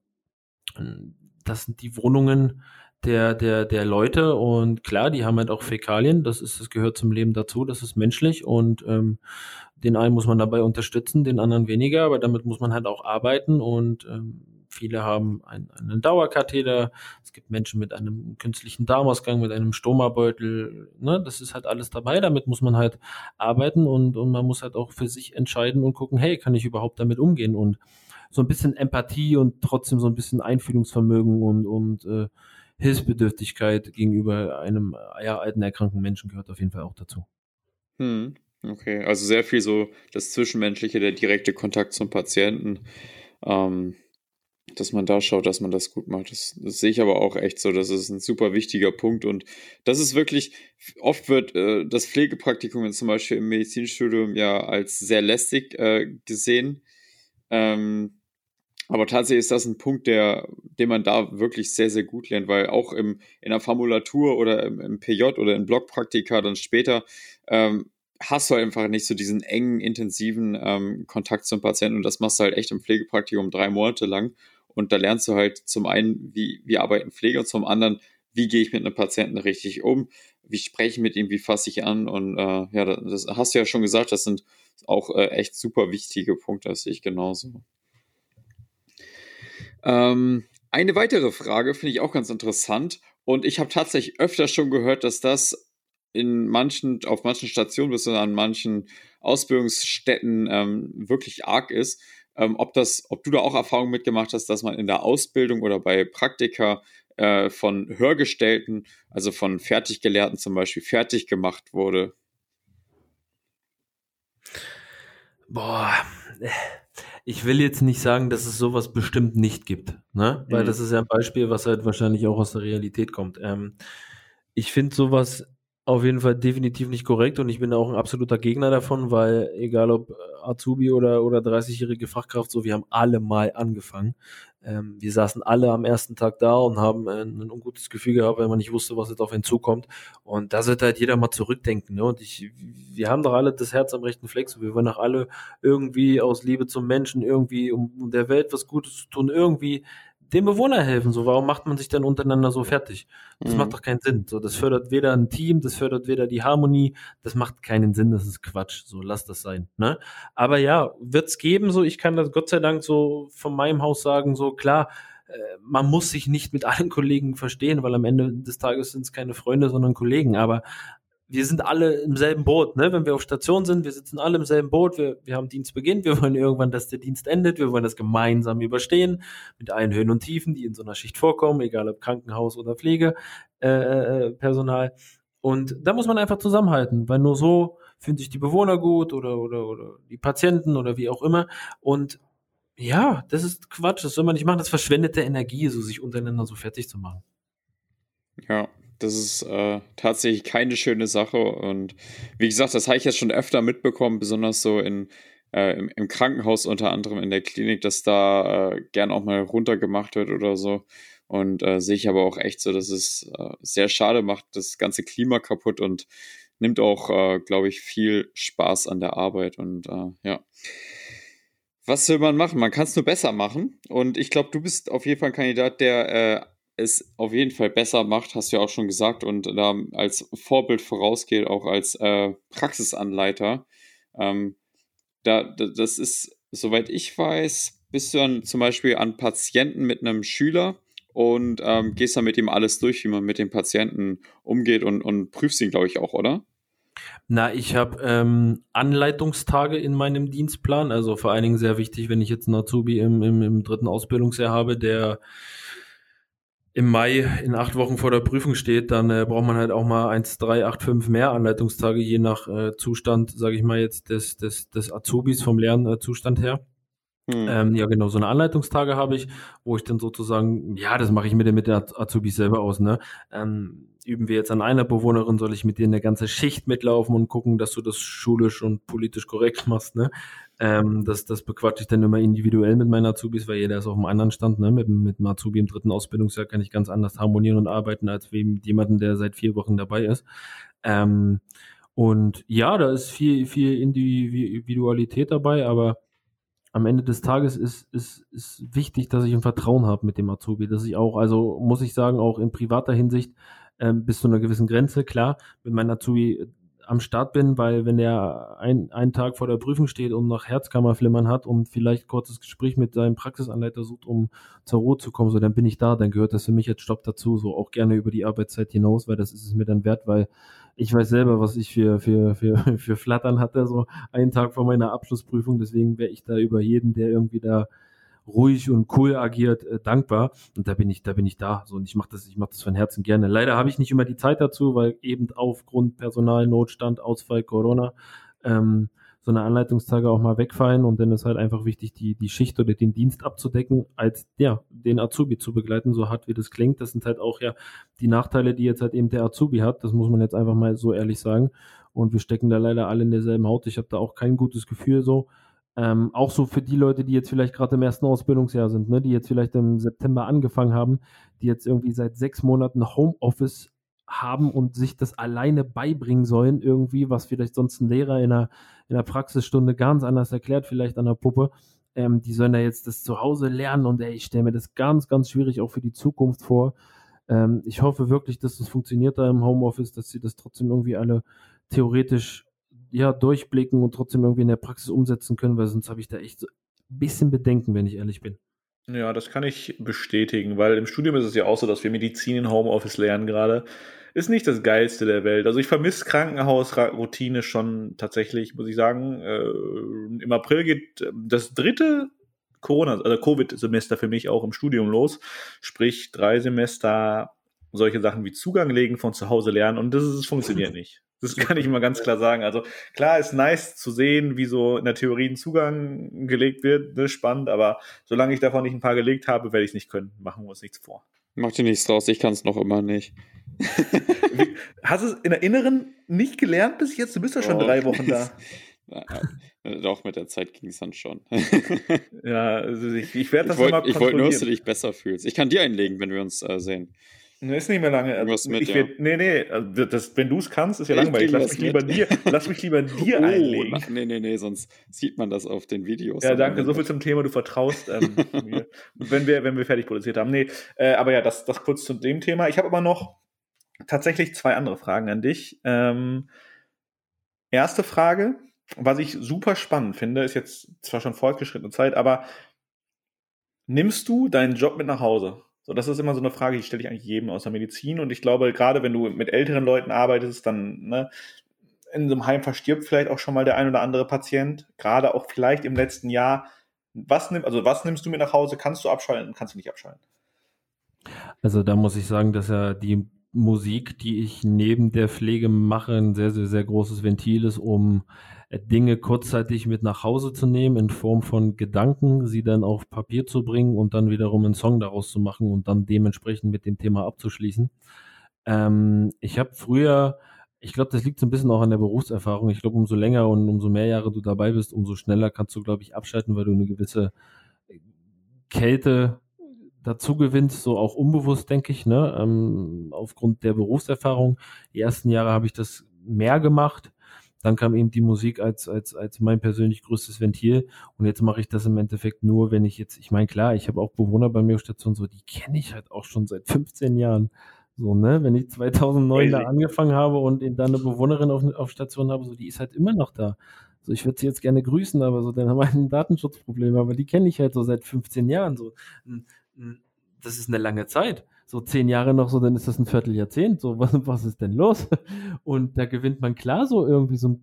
das sind die Wohnungen der, der, der Leute und klar, die haben halt auch Fäkalien, das ist, das gehört zum Leben dazu, das ist menschlich und ähm, den einen muss man dabei unterstützen, den anderen weniger, aber damit muss man halt auch arbeiten und ähm, Viele haben einen, einen Dauerkatheter. Es gibt Menschen mit einem künstlichen Darmausgang, mit einem Stomabeutel. Ne? Das ist halt alles dabei. Damit muss man halt arbeiten und, und man muss halt auch für sich entscheiden und gucken, hey, kann ich überhaupt damit umgehen? Und so ein bisschen Empathie und trotzdem so ein bisschen Einfühlungsvermögen und, und äh, Hilfsbedürftigkeit gegenüber einem ja, alten, erkrankten Menschen gehört auf jeden Fall auch dazu. Hm, okay, also sehr viel so das Zwischenmenschliche, der direkte Kontakt zum Patienten. Ähm, dass man da schaut, dass man das gut macht. Das, das, sehe ich aber auch echt so. Das ist ein super wichtiger Punkt. Und das ist wirklich, oft wird äh, das Pflegepraktikum zum Beispiel im Medizinstudium ja als sehr lästig äh, gesehen. Ähm, aber tatsächlich ist das ein Punkt, der, den man da wirklich sehr, sehr gut lernt, weil auch im, in der Formulatur oder im, im PJ oder in Blockpraktika dann später ähm, hast du einfach nicht so diesen engen, intensiven ähm, Kontakt zum Patienten. Und das machst du halt echt im Pflegepraktikum drei Monate lang. Und da lernst du halt zum einen, wie, wie arbeiten Pflege und zum anderen, wie gehe ich mit einem Patienten richtig um, wie spreche ich mit ihm, wie fasse ich an? Und äh, ja, das hast du ja schon gesagt, das sind auch äh, echt super wichtige Punkte, das sehe ich genauso. Ähm, eine weitere Frage finde ich auch ganz interessant und ich habe tatsächlich öfter schon gehört, dass das in manchen, auf manchen Stationen bis an manchen Ausbildungsstätten ähm, wirklich arg ist ähm, ob das, ob du da auch Erfahrungen mitgemacht hast, dass man in der Ausbildung oder bei Praktika äh, von Hörgestellten, also von Fertiggelehrten zum Beispiel, fertig gemacht wurde. Boah, ich will jetzt nicht sagen, dass es sowas bestimmt nicht gibt, ne? Weil mhm. das ist ja ein Beispiel, was halt wahrscheinlich auch aus der Realität kommt. Ähm, ich finde sowas auf jeden Fall definitiv nicht korrekt und ich bin auch ein absoluter Gegner davon, weil egal ob äh, Azubi oder, oder 30-jährige Fachkraft, so wir haben alle mal angefangen. Ähm, wir saßen alle am ersten Tag da und haben äh, ein ungutes Gefühl gehabt, weil man nicht wusste, was jetzt auf einen zukommt. Und da sollte halt jeder mal zurückdenken. Ne? Und ich, wir haben doch alle das Herz am rechten Fleck. So. Wir wollen doch alle irgendwie aus Liebe zum Menschen, irgendwie um der Welt was Gutes zu tun, irgendwie dem Bewohner helfen. So, warum macht man sich denn untereinander so fertig? Das mhm. macht doch keinen Sinn. So, das fördert weder ein Team, das fördert weder die Harmonie, das macht keinen Sinn, das ist Quatsch. So, lass das sein. Ne? Aber ja, wird's geben, so, ich kann das Gott sei Dank so von meinem Haus sagen, so klar, äh, man muss sich nicht mit allen Kollegen verstehen, weil am Ende des Tages sind es keine Freunde, sondern Kollegen. Aber wir sind alle im selben Boot, ne? Wenn wir auf Station sind, wir sitzen alle im selben Boot, wir, wir haben Dienstbeginn, wir wollen irgendwann, dass der Dienst endet, wir wollen das gemeinsam überstehen, mit allen Höhen und Tiefen, die in so einer Schicht vorkommen, egal ob Krankenhaus oder Pflegepersonal. Äh, äh und da muss man einfach zusammenhalten, weil nur so fühlen sich die Bewohner gut oder, oder, oder die Patienten oder wie auch immer. Und ja, das ist Quatsch, das soll man nicht machen, das verschwendete Energie, so sich untereinander so fertig zu machen. Ja, das ist äh, tatsächlich keine schöne Sache. Und wie gesagt, das habe ich jetzt schon öfter mitbekommen, besonders so in, äh, im, im, Krankenhaus unter anderem in der Klinik, dass da äh, gern auch mal runtergemacht wird oder so. Und äh, sehe ich aber auch echt so, dass es äh, sehr schade macht, das ganze Klima kaputt und nimmt auch, äh, glaube ich, viel Spaß an der Arbeit. Und ja. Was will man machen? Man kann es nur besser machen. Und ich glaube, du bist auf jeden Fall ein Kandidat, der es auf jeden Fall besser macht, hast du ja auch schon gesagt, und da als Vorbild vorausgeht, auch als äh, Praxisanleiter. Ähm, da, da, das ist, soweit ich weiß, bist du dann zum Beispiel an Patienten mit einem Schüler und ähm, gehst dann mit ihm alles durch, wie man mit dem Patienten umgeht und, und prüfst ihn, glaube ich, auch, oder? Na, ich habe ähm, Anleitungstage in meinem Dienstplan, also vor allen Dingen sehr wichtig, wenn ich jetzt einen Azubi im, im, im dritten Ausbildungsjahr habe, der im Mai in acht Wochen vor der Prüfung steht, dann äh, braucht man halt auch mal eins, drei, acht, fünf mehr Anleitungstage, je nach äh, Zustand, sage ich mal jetzt, des, des, des Azubis vom Lernzustand her. Hm. Ähm, ja, genau, so eine Anleitungstage habe ich, wo ich dann sozusagen, ja, das mache ich mit, mit der Azubis selber aus, ne? Ähm, üben wir jetzt an einer Bewohnerin, soll ich mit dir eine ganze Schicht mitlaufen und gucken, dass du das schulisch und politisch korrekt machst, ne? Ähm, das, das bequatsche ich dann immer individuell mit meinen Azubis, weil jeder ist auf einem anderen Stand, ne? Mit, mit einem Azubi im dritten Ausbildungsjahr kann ich ganz anders harmonieren und arbeiten, als mit jemandem, der seit vier Wochen dabei ist. Ähm, und ja, da ist viel, viel Individualität dabei, aber am Ende des Tages ist, ist, ist wichtig, dass ich ein Vertrauen habe mit dem Azubi, dass ich auch, also muss ich sagen, auch in privater Hinsicht ähm, bis zu einer gewissen Grenze, klar, mit meinem Azubi am Start bin, weil wenn er ein, einen Tag vor der Prüfung steht und nach Herzkammerflimmern hat und vielleicht kurzes Gespräch mit seinem Praxisanleiter sucht, um zur Ruhe zu kommen, so dann bin ich da, dann gehört das für mich jetzt Stopp dazu, so auch gerne über die Arbeitszeit hinaus, weil das ist es mir dann wert, weil ich weiß selber, was ich für, für, für, für Flattern hatte, so einen Tag vor meiner Abschlussprüfung, deswegen wäre ich da über jeden, der irgendwie da ruhig und cool agiert, äh, dankbar. Und da bin ich, da bin ich da. So, und ich mache das, ich mache das von Herzen gerne. Leider habe ich nicht immer die Zeit dazu, weil eben aufgrund Personalnotstand, Ausfall, Corona, ähm, so eine Anleitungstage auch mal wegfallen und dann ist halt einfach wichtig, die, die Schicht oder den Dienst abzudecken, als ja, den Azubi zu begleiten, so hart wie das klingt. Das sind halt auch ja die Nachteile, die jetzt halt eben der Azubi hat. Das muss man jetzt einfach mal so ehrlich sagen. Und wir stecken da leider alle in derselben Haut. Ich habe da auch kein gutes Gefühl so. Ähm, auch so für die Leute, die jetzt vielleicht gerade im ersten Ausbildungsjahr sind, ne, die jetzt vielleicht im September angefangen haben, die jetzt irgendwie seit sechs Monaten Homeoffice haben und sich das alleine beibringen sollen, irgendwie, was vielleicht sonst ein Lehrer in einer, in einer Praxisstunde ganz anders erklärt, vielleicht an der Puppe. Ähm, die sollen da jetzt das zu Hause lernen und ey, ich stelle mir das ganz, ganz schwierig auch für die Zukunft vor. Ähm, ich hoffe wirklich, dass das funktioniert da im Homeoffice, dass sie das trotzdem irgendwie alle theoretisch ja, durchblicken und trotzdem irgendwie in der Praxis umsetzen können, weil sonst habe ich da echt so ein bisschen Bedenken, wenn ich ehrlich bin. Ja, das kann ich bestätigen, weil im Studium ist es ja auch so, dass wir Medizin in Homeoffice lernen gerade. Ist nicht das Geilste der Welt. Also ich vermisse Krankenhausroutine schon tatsächlich, muss ich sagen. Äh, Im April geht das dritte Corona, also Covid-Semester für mich auch im Studium los. Sprich, drei Semester solche Sachen wie Zugang legen von zu Hause lernen und das, das funktioniert nicht. Das kann ich mal ganz klar sagen. Also klar ist nice zu sehen, wie so in der Theorie ein Zugang gelegt wird, ne, spannend, aber solange ich davon nicht ein paar gelegt habe, werde ich es nicht können. Machen wir uns nichts vor. Mach dir nichts draus, ich kann es noch immer nicht. Hast du es in der Inneren nicht gelernt bis jetzt? Du bist ja schon oh. drei Wochen da. Doch, mit der Zeit ging es dann schon. ja, also ich, ich werde das ich wollt, Ich wollte nur, dass du dich besser fühlst. Ich kann dir einlegen, wenn wir uns äh, sehen. Ist nicht mehr lange. Irgendwas mit, ja. werd, nee, nee, also das, wenn du es kannst, ist ja ich langweilig. Lass mich, lieber dir, lass mich lieber dir oh, einlegen. Na, nee, nee, nee, sonst sieht man das auf den Videos. Ja, danke, so viel zum Thema, du vertraust ähm, mir. Wenn wir, wenn wir fertig produziert haben. Nee, äh, aber ja, das, das kurz zu dem Thema. Ich habe aber noch tatsächlich zwei andere Fragen an dich. Ähm, erste Frage, was ich super spannend finde, ist jetzt zwar schon fortgeschrittene Zeit, aber nimmst du deinen Job mit nach Hause? So, das ist immer so eine Frage, die stelle ich eigentlich jedem aus der Medizin. Und ich glaube, gerade wenn du mit älteren Leuten arbeitest, dann ne, in so einem Heim verstirbt vielleicht auch schon mal der ein oder andere Patient. Gerade auch vielleicht im letzten Jahr. Was nimm, also was nimmst du mit nach Hause? Kannst du abschalten? Kannst du nicht abschalten? Also da muss ich sagen, dass ja die Musik, die ich neben der Pflege mache, ein sehr, sehr, sehr großes Ventil ist, um Dinge kurzzeitig mit nach Hause zu nehmen in Form von Gedanken, sie dann auf Papier zu bringen und dann wiederum einen Song daraus zu machen und dann dementsprechend mit dem Thema abzuschließen. Ähm, ich habe früher, ich glaube, das liegt so ein bisschen auch an der Berufserfahrung. Ich glaube, umso länger und umso mehr Jahre du dabei bist, umso schneller kannst du, glaube ich, abschalten, weil du eine gewisse Kälte dazu gewinnst, so auch unbewusst, denke ich, ne? Ähm, aufgrund der Berufserfahrung. Die ersten Jahre habe ich das mehr gemacht dann kam eben die Musik als, als, als mein persönlich größtes Ventil. Und jetzt mache ich das im Endeffekt nur, wenn ich jetzt, ich meine, klar, ich habe auch Bewohner bei mir auf Station, so, die kenne ich halt auch schon seit 15 Jahren. So, ne, wenn ich 2009 da angefangen habe und dann eine Bewohnerin auf, auf Station habe, so, die ist halt immer noch da. So, ich würde sie jetzt gerne grüßen, aber so, dann haben wir ein Datenschutzproblem, aber die kenne ich halt so seit 15 Jahren, so. Das ist eine lange Zeit so zehn Jahre noch so, dann ist das ein Vierteljahrzehnt. So, was, was ist denn los? Und da gewinnt man klar so irgendwie so,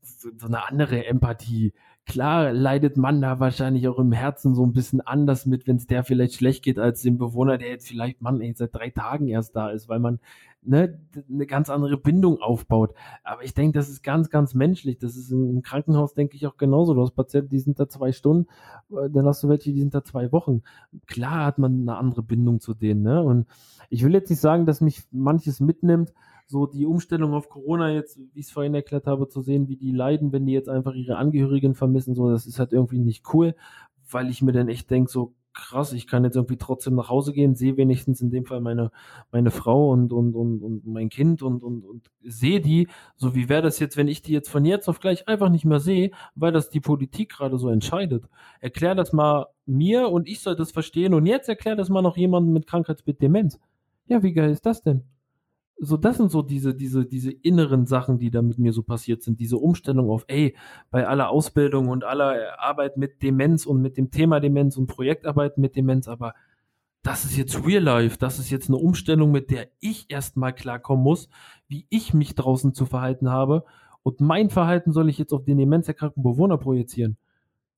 so eine andere Empathie. Klar leidet man da wahrscheinlich auch im Herzen so ein bisschen anders mit, wenn es der vielleicht schlecht geht, als dem Bewohner, der jetzt vielleicht, Mann, ey, seit drei Tagen erst da ist, weil man ne, eine ganz andere Bindung aufbaut. Aber ich denke, das ist ganz, ganz menschlich. Das ist im Krankenhaus, denke ich, auch genauso. Du hast Patienten, die sind da zwei Stunden, äh, dann hast du welche, die sind da zwei Wochen. Klar hat man eine andere Bindung zu denen. Ne? Und ich will jetzt nicht sagen, dass mich manches mitnimmt, so die Umstellung auf Corona jetzt, wie ich es vorhin erklärt habe, zu sehen, wie die leiden, wenn die jetzt einfach ihre Angehörigen vermissen, so, das ist halt irgendwie nicht cool, weil ich mir dann echt denke, so, krass, ich kann jetzt irgendwie trotzdem nach Hause gehen, sehe wenigstens in dem Fall meine, meine Frau und, und, und, und mein Kind und, und, und sehe die, so wie wäre das jetzt, wenn ich die jetzt von jetzt auf gleich einfach nicht mehr sehe, weil das die Politik gerade so entscheidet. Erklär das mal mir und ich soll das verstehen und jetzt erklär das mal noch jemandem mit Krankheitsbild Demenz. Ja, wie geil ist das denn? So, das sind so diese, diese, diese inneren Sachen, die da mit mir so passiert sind. Diese Umstellung auf, ey, bei aller Ausbildung und aller Arbeit mit Demenz und mit dem Thema Demenz und Projektarbeit mit Demenz, aber das ist jetzt Real Life, das ist jetzt eine Umstellung, mit der ich erstmal klarkommen muss, wie ich mich draußen zu verhalten habe. Und mein Verhalten soll ich jetzt auf den demenzerkrankten Bewohner projizieren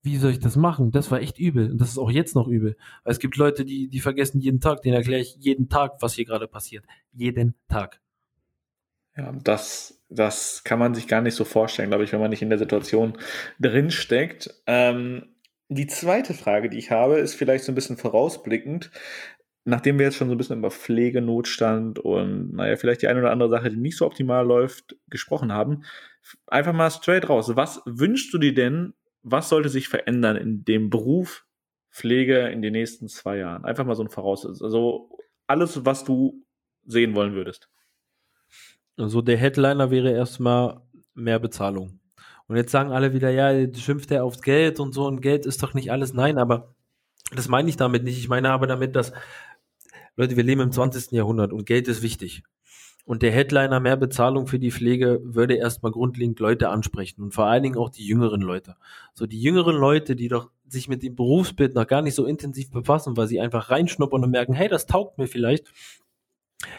wie soll ich das machen? Das war echt übel. Und das ist auch jetzt noch übel. Weil es gibt Leute, die, die vergessen jeden Tag, denen erkläre ich jeden Tag, was hier gerade passiert. Jeden Tag. Ja, das, das kann man sich gar nicht so vorstellen, glaube ich, wenn man nicht in der Situation drinsteckt. Ähm, die zweite Frage, die ich habe, ist vielleicht so ein bisschen vorausblickend. Nachdem wir jetzt schon so ein bisschen über Pflegenotstand und, naja, vielleicht die eine oder andere Sache, die nicht so optimal läuft, gesprochen haben, einfach mal straight raus. Was wünschst du dir denn was sollte sich verändern in dem Beruf Pflege in den nächsten zwei Jahren? Einfach mal so ein Voraus. Also alles, was du sehen wollen würdest. Also der Headliner wäre erstmal mehr Bezahlung. Und jetzt sagen alle wieder, ja, schimpft er aufs Geld und so und Geld ist doch nicht alles. Nein, aber das meine ich damit nicht. Ich meine aber damit, dass, Leute, wir leben im 20. Jahrhundert und Geld ist wichtig. Und der Headliner mehr Bezahlung für die Pflege würde erstmal grundlegend Leute ansprechen und vor allen Dingen auch die jüngeren Leute. So die jüngeren Leute, die doch sich mit dem Berufsbild noch gar nicht so intensiv befassen, weil sie einfach reinschnuppern und merken, hey, das taugt mir vielleicht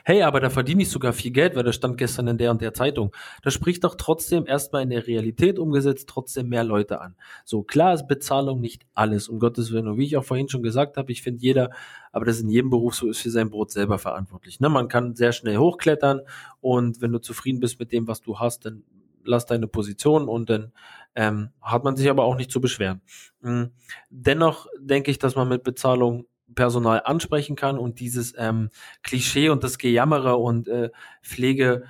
Hey, aber da verdiene ich sogar viel Geld, weil das stand gestern in der und der Zeitung. Das spricht doch trotzdem erstmal in der Realität umgesetzt trotzdem mehr Leute an. So, klar ist Bezahlung nicht alles, um Gottes Willen. Und wie ich auch vorhin schon gesagt habe, ich finde jeder, aber das in jedem Beruf so ist, für sein Brot selber verantwortlich. Ne? Man kann sehr schnell hochklettern und wenn du zufrieden bist mit dem, was du hast, dann lass deine Position und dann ähm, hat man sich aber auch nicht zu beschweren. Mhm. Dennoch denke ich, dass man mit Bezahlung Personal ansprechen kann und dieses ähm, Klischee und das Gejammere und äh, Pflege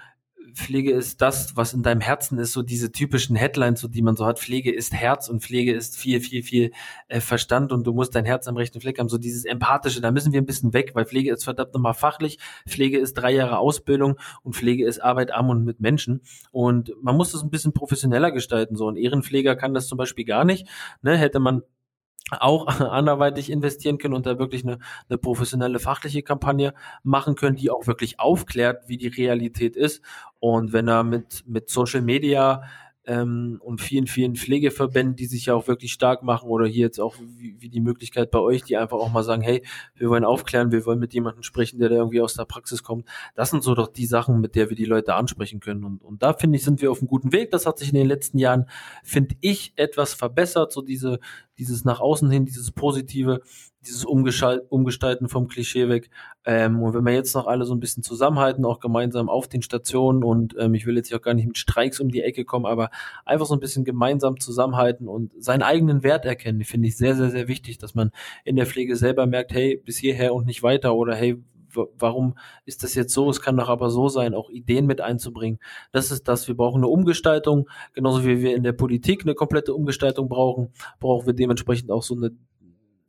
Pflege ist das, was in deinem Herzen ist, so diese typischen Headlines, so die man so hat. Pflege ist Herz und Pflege ist viel, viel, viel äh, Verstand und du musst dein Herz am rechten Fleck haben. So dieses Empathische, da müssen wir ein bisschen weg, weil Pflege ist verdammt nochmal fachlich. Pflege ist drei Jahre Ausbildung und Pflege ist Arbeit am und mit Menschen. Und man muss das ein bisschen professioneller gestalten. So ein Ehrenpfleger kann das zum Beispiel gar nicht. Ne? Hätte man auch anderweitig investieren können und da wirklich eine, eine professionelle fachliche Kampagne machen können, die auch wirklich aufklärt, wie die Realität ist. Und wenn er mit, mit Social Media ähm, und vielen, vielen Pflegeverbänden, die sich ja auch wirklich stark machen oder hier jetzt auch wie, wie die Möglichkeit bei euch, die einfach auch mal sagen, hey, wir wollen aufklären, wir wollen mit jemandem sprechen, der da irgendwie aus der Praxis kommt. Das sind so doch die Sachen, mit der wir die Leute ansprechen können. Und, und da finde ich, sind wir auf einem guten Weg. Das hat sich in den letzten Jahren, finde ich, etwas verbessert, so diese, dieses nach außen hin, dieses Positive, dieses Umgestalten vom Klischee weg. Ähm, und wenn wir jetzt noch alle so ein bisschen zusammenhalten, auch gemeinsam auf den Stationen und ähm, ich will jetzt hier auch gar nicht mit Streiks um die Ecke kommen, aber einfach so ein bisschen gemeinsam zusammenhalten und seinen eigenen Wert erkennen, finde ich sehr, sehr, sehr wichtig, dass man in der Pflege selber merkt, hey, bis hierher und nicht weiter oder hey, warum ist das jetzt so? Es kann doch aber so sein, auch Ideen mit einzubringen. Das ist das. Wir brauchen eine Umgestaltung, genauso wie wir in der Politik eine komplette Umgestaltung brauchen, brauchen wir dementsprechend auch so eine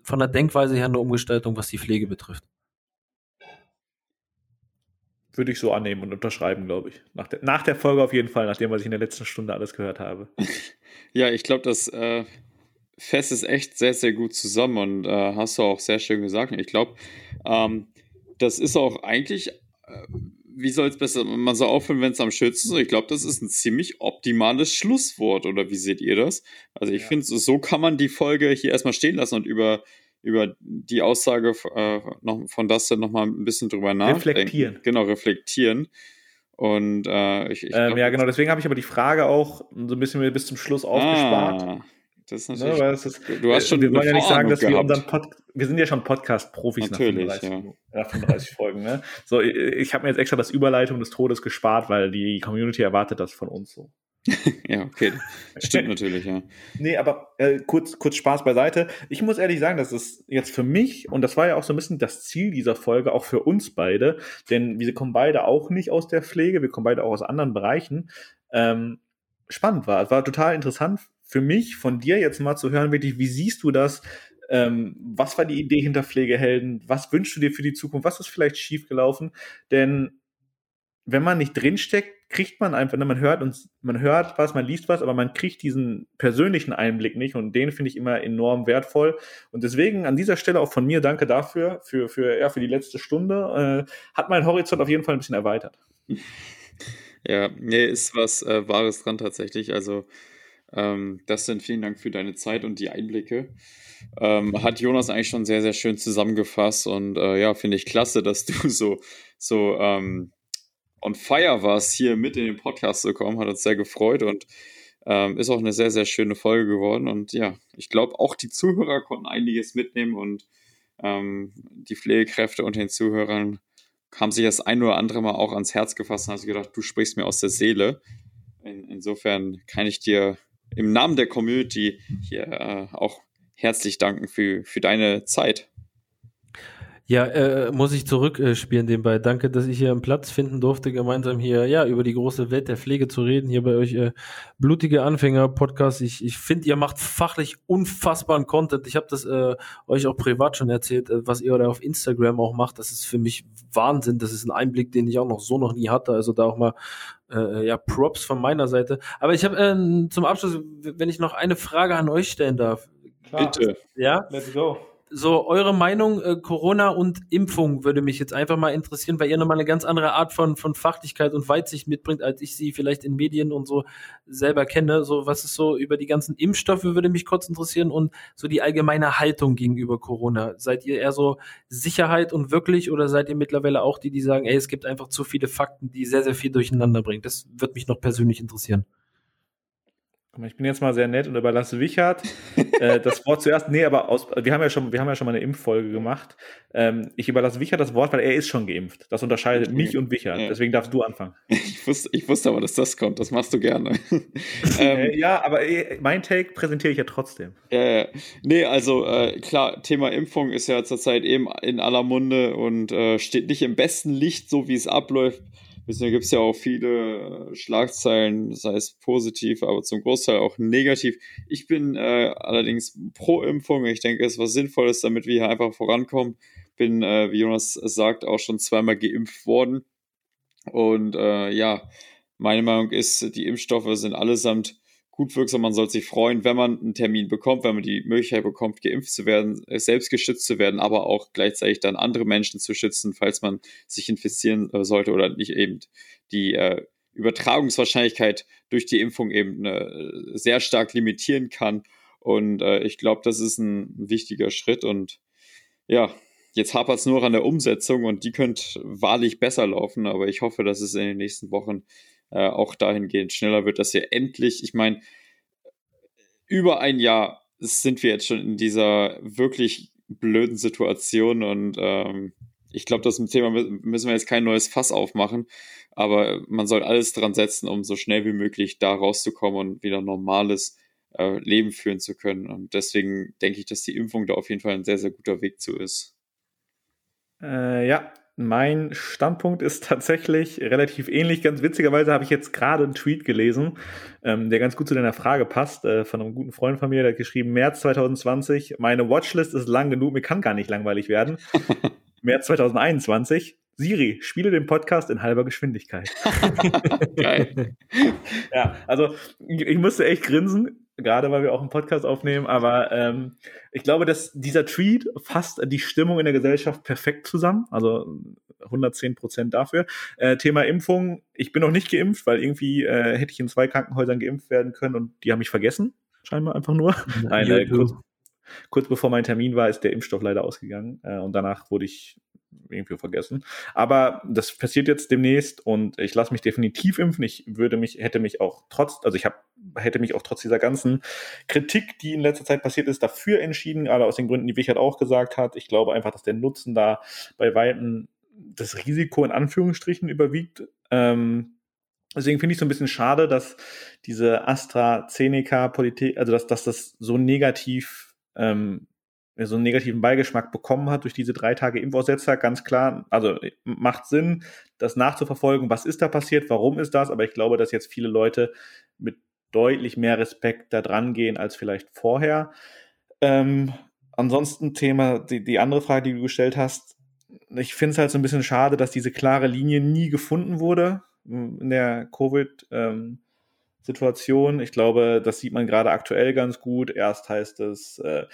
von der Denkweise her eine Umgestaltung, was die Pflege betrifft. Würde ich so annehmen und unterschreiben, glaube ich. Nach der, nach der Folge auf jeden Fall, nachdem, was ich in der letzten Stunde alles gehört habe. ja, ich glaube, das äh, Fest ist echt sehr, sehr gut zusammen und äh, hast du auch sehr schön gesagt. Ich glaube, ähm, das ist auch eigentlich, äh, wie soll es besser, man soll aufhören, wenn es am schönsten ist. Ich glaube, das ist ein ziemlich optimales Schlusswort, oder wie seht ihr das? Also ich ja. finde, so kann man die Folge hier erstmal stehen lassen und über, über die Aussage äh, noch, von Dustin nochmal ein bisschen drüber nachdenken. Reflektieren. Genau, reflektieren. Und äh, ich, ich ähm, glaub, Ja, genau, deswegen habe ich aber die Frage auch so ein bisschen bis zum Schluss aufgespart. Ah. Das ist ne, natürlich. Ne, ist, du hast schon wir wollen ja nicht sagen, dass wir unseren Pod, wir sind ja schon Podcast-Profis nach 35, ja. 35 Folgen. Ne? So, ich habe mir jetzt extra das Überleitung des Todes gespart, weil die Community erwartet das von uns so. ja, okay. Stimmt natürlich, ja. Nee, aber äh, kurz, kurz Spaß beiseite. Ich muss ehrlich sagen, das ist jetzt für mich, und das war ja auch so ein bisschen das Ziel dieser Folge, auch für uns beide, denn wir kommen beide auch nicht aus der Pflege, wir kommen beide auch aus anderen Bereichen. Ähm, spannend war. Es war total interessant für mich von dir jetzt mal zu hören, wirklich, wie siehst du das? Ähm, was war die Idee hinter Pflegehelden? Was wünschst du dir für die Zukunft? Was ist vielleicht schiefgelaufen? Denn wenn man nicht drinsteckt, kriegt man einfach, ne, man hört uns, man hört was, man liest was, aber man kriegt diesen persönlichen Einblick nicht und den finde ich immer enorm wertvoll. Und deswegen an dieser Stelle auch von mir danke dafür, für, für, ja, für die letzte Stunde. Äh, hat mein Horizont auf jeden Fall ein bisschen erweitert. Ja, nee, ist was äh, Wahres dran tatsächlich. Also ähm, das sind vielen Dank für deine Zeit und die Einblicke. Ähm, hat Jonas eigentlich schon sehr, sehr schön zusammengefasst und äh, ja, finde ich klasse, dass du so, so ähm, on fire warst, hier mit in den Podcast zu kommen. Hat uns sehr gefreut und ähm, ist auch eine sehr, sehr schöne Folge geworden. Und ja, ich glaube, auch die Zuhörer konnten einiges mitnehmen und ähm, die Pflegekräfte unter den Zuhörern haben sich das ein oder andere Mal auch ans Herz gefasst und haben gedacht, du sprichst mir aus der Seele. In, insofern kann ich dir im Namen der Community hier äh, auch herzlich danken für, für deine Zeit. Ja, äh, muss ich zurückspielen äh, nebenbei. Danke, dass ich hier einen Platz finden durfte, gemeinsam hier ja über die große Welt der Pflege zu reden. Hier bei euch äh, blutige Anfänger Podcast. Ich, ich finde, ihr macht fachlich unfassbaren Content. Ich habe das äh, euch auch privat schon erzählt, äh, was ihr da auf Instagram auch macht. Das ist für mich Wahnsinn. Das ist ein Einblick, den ich auch noch so noch nie hatte. Also da auch mal äh, ja Props von meiner Seite. Aber ich habe äh, zum Abschluss, wenn ich noch eine Frage an euch stellen darf. Klar. Bitte. Ja. Let's go so eure Meinung, äh, Corona und Impfung würde mich jetzt einfach mal interessieren, weil ihr nochmal eine ganz andere Art von, von Fachlichkeit und Weitsicht mitbringt, als ich sie vielleicht in Medien und so selber kenne. So, was ist so über die ganzen Impfstoffe würde mich kurz interessieren und so die allgemeine Haltung gegenüber Corona. Seid ihr eher so Sicherheit und wirklich oder seid ihr mittlerweile auch die, die sagen, ey, es gibt einfach zu viele Fakten, die sehr, sehr viel durcheinander bringen? Das wird mich noch persönlich interessieren. Ich bin jetzt mal sehr nett und überlasse Wichert. äh, das Wort zuerst. Nee, aber aus, wir haben ja schon, wir haben ja schon mal eine Impffolge gemacht. Ähm, ich überlasse Wicher das Wort, weil er ist schon geimpft. Das unterscheidet okay. mich und Wicher. Ja. Deswegen darfst du anfangen. Ich wusste, ich wusste aber, dass das kommt. Das machst du gerne. ähm, ja, aber äh, mein Take präsentiere ich ja trotzdem. Ja, nee, also äh, klar, Thema Impfung ist ja zurzeit eben in aller Munde und äh, steht nicht im besten Licht, so wie es abläuft. Da gibt es ja auch viele äh, Schlagzeilen, sei es positiv, aber zum Großteil auch negativ. Ich bin äh, allerdings pro Impfung. Ich denke, es ist was Sinnvolles, damit wir hier einfach vorankommen. Bin, äh, wie Jonas sagt, auch schon zweimal geimpft worden. Und äh, ja, meine Meinung ist, die Impfstoffe sind allesamt gut wirksam. Man sollte sich freuen, wenn man einen Termin bekommt, wenn man die Möglichkeit bekommt, geimpft zu werden, äh, selbst geschützt zu werden, aber auch gleichzeitig dann andere Menschen zu schützen, falls man sich infizieren äh, sollte oder nicht eben die äh, Übertragungswahrscheinlichkeit durch die Impfung eben äh, sehr stark limitieren kann. Und äh, ich glaube, das ist ein wichtiger Schritt. Und ja, jetzt hapert es nur an der Umsetzung und die könnte wahrlich besser laufen, aber ich hoffe, dass es in den nächsten Wochen äh, auch dahingehend schneller wird, dass wir endlich, ich meine, über ein Jahr sind wir jetzt schon in dieser wirklich blöden Situation und ähm, ich glaube, das Thema müssen wir jetzt kein neues Fass aufmachen, aber man soll alles dran setzen, um so schnell wie möglich da rauszukommen und wieder normales äh, Leben führen zu können. Und deswegen denke ich, dass die Impfung da auf jeden Fall ein sehr, sehr guter Weg zu ist. Äh, ja, mein Standpunkt ist tatsächlich relativ ähnlich. Ganz witzigerweise habe ich jetzt gerade einen Tweet gelesen, ähm, der ganz gut zu deiner Frage passt, äh, von einem guten Freund von mir, der hat geschrieben, März 2020, meine Watchlist ist lang genug, mir kann gar nicht langweilig werden. März 2021, Siri, spiele den Podcast in halber Geschwindigkeit. Geil. ja, also ich, ich musste echt grinsen gerade weil wir auch einen Podcast aufnehmen, aber ähm, ich glaube, dass dieser Tweet fasst die Stimmung in der Gesellschaft perfekt zusammen. Also 110 Prozent dafür. Äh, Thema Impfung. Ich bin noch nicht geimpft, weil irgendwie äh, hätte ich in zwei Krankenhäusern geimpft werden können und die haben mich vergessen. Scheinbar einfach nur. Nein, äh, kurz, kurz bevor mein Termin war, ist der Impfstoff leider ausgegangen. Äh, und danach wurde ich irgendwie vergessen. Aber das passiert jetzt demnächst und ich lasse mich definitiv impfen. Ich würde mich, hätte mich auch trotz, also ich habe, hätte mich auch trotz dieser ganzen Kritik, die in letzter Zeit passiert ist, dafür entschieden, alle aus den Gründen, die Wichert auch gesagt hat. Ich glaube einfach, dass der Nutzen da bei Weitem das Risiko in Anführungsstrichen überwiegt. Ähm, Deswegen finde ich so ein bisschen schade, dass diese AstraZeneca-Politik, also dass, dass das so negativ ähm, so einen negativen Beigeschmack bekommen hat durch diese drei Tage Impfaussetzer, ganz klar, also macht Sinn, das nachzuverfolgen, was ist da passiert, warum ist das, aber ich glaube, dass jetzt viele Leute mit deutlich mehr Respekt da dran gehen als vielleicht vorher. Ähm, ansonsten Thema, die, die andere Frage, die du gestellt hast, ich finde es halt so ein bisschen schade, dass diese klare Linie nie gefunden wurde in der Covid- ähm, Situation. Ich glaube, das sieht man gerade aktuell ganz gut. Erst heißt es, äh,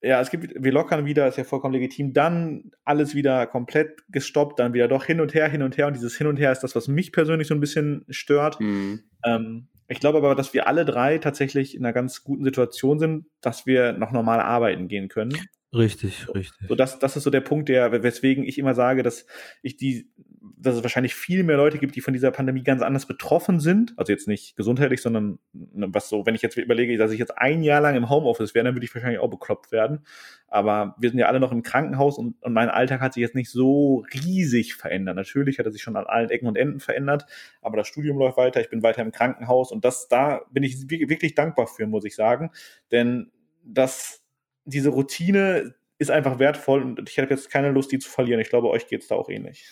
ja, es gibt, wir lockern wieder, ist ja vollkommen legitim, dann alles wieder komplett gestoppt, dann wieder doch hin und her, hin und her und dieses Hin und Her ist das, was mich persönlich so ein bisschen stört. Mhm. Ähm, ich glaube aber, dass wir alle drei tatsächlich in einer ganz guten Situation sind, dass wir noch normal arbeiten gehen können. Richtig, richtig. So, das, das ist so der Punkt, der, weswegen ich immer sage, dass ich die, dass es wahrscheinlich viel mehr Leute gibt, die von dieser Pandemie ganz anders betroffen sind. Also jetzt nicht gesundheitlich, sondern ne, was so, wenn ich jetzt überlege, dass ich jetzt ein Jahr lang im Homeoffice wäre, dann würde ich wahrscheinlich auch bekloppt werden. Aber wir sind ja alle noch im Krankenhaus und, und mein Alltag hat sich jetzt nicht so riesig verändert. Natürlich hat er sich schon an allen Ecken und Enden verändert, aber das Studium läuft weiter, ich bin weiter im Krankenhaus und das, da bin ich wirklich dankbar für, muss ich sagen. Denn das diese Routine ist einfach wertvoll und ich habe jetzt keine Lust, die zu verlieren. Ich glaube, euch geht es da auch ähnlich.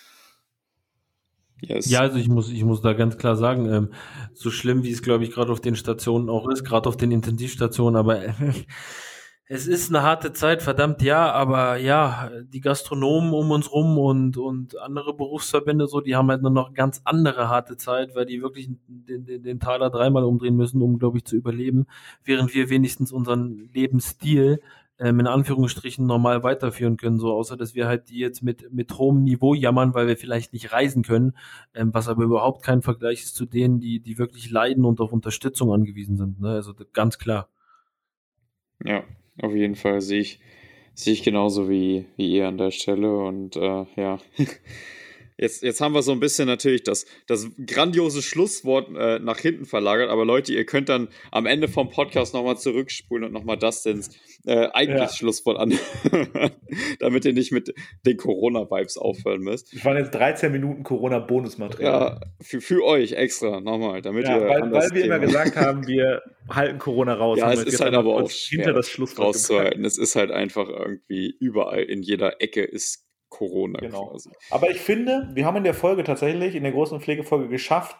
Yes. Ja, also ich muss, ich muss da ganz klar sagen, ähm, so schlimm wie es, glaube ich, gerade auf den Stationen auch ist, gerade auf den Intensivstationen, aber äh, es ist eine harte Zeit, verdammt ja, aber ja, die Gastronomen um uns rum und, und andere Berufsverbände so, die haben halt nur noch ganz andere harte Zeit, weil die wirklich den, den, den Taler dreimal umdrehen müssen, um, glaube ich, zu überleben, während wir wenigstens unseren Lebensstil ähm, in Anführungsstrichen normal weiterführen können, so außer dass wir halt die jetzt mit, mit hohem Niveau jammern, weil wir vielleicht nicht reisen können, ähm, was aber überhaupt kein Vergleich ist zu denen, die, die wirklich leiden und auf Unterstützung angewiesen sind. Ne? Also ganz klar. Ja, auf jeden Fall sehe ich, sehe ich genauso wie, wie ihr an der Stelle und äh, ja. Jetzt, jetzt haben wir so ein bisschen natürlich das, das grandiose Schlusswort äh, nach hinten verlagert, aber Leute, ihr könnt dann am Ende vom Podcast nochmal zurückspulen und nochmal Dustins äh, eigentliches ja. Schlusswort an, damit ihr nicht mit den Corona-Vibes aufhören müsst. Ich waren jetzt 13 Minuten Corona-Bonusmaterial. Ja, für, für euch extra nochmal, damit ja, ihr. Weil, weil wir immer gesagt haben, wir halten Corona raus. Ja, es ist halt aber auch hinter das Schlusswort rauszuhalten. Es ist halt einfach irgendwie überall, in jeder Ecke ist Corona genau. quasi. Aber ich finde, wir haben in der Folge tatsächlich, in der großen Pflegefolge geschafft,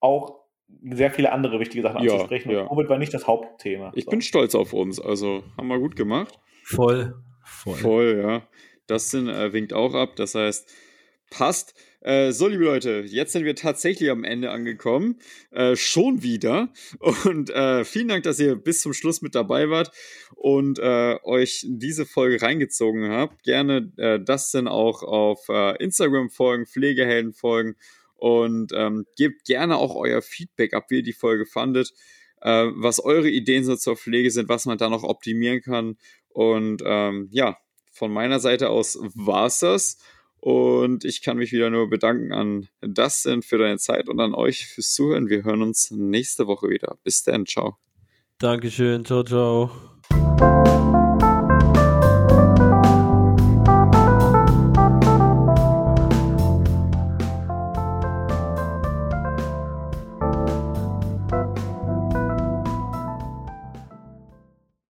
auch sehr viele andere wichtige Sachen ja, anzusprechen. Ja. Covid war nicht das Hauptthema. Ich so. bin stolz auf uns, also haben wir gut gemacht. Voll, voll. Voll, ja. Das äh, winkt auch ab, das heißt, passt. Äh, so, liebe Leute, jetzt sind wir tatsächlich am Ende angekommen. Äh, schon wieder. Und äh, vielen Dank, dass ihr bis zum Schluss mit dabei wart und äh, euch diese Folge reingezogen habt. Gerne äh, das dann auch auf äh, Instagram folgen, Pflegehelden folgen und ähm, gebt gerne auch euer Feedback ab, wie ihr die Folge fandet, was eure Ideen so zur Pflege sind, was man da noch optimieren kann. Und ähm, ja, von meiner Seite aus war es das. Und ich kann mich wieder nur bedanken an Dustin für deine Zeit und an euch fürs Zuhören. Wir hören uns nächste Woche wieder. Bis dann, ciao. Dankeschön, ciao, ciao.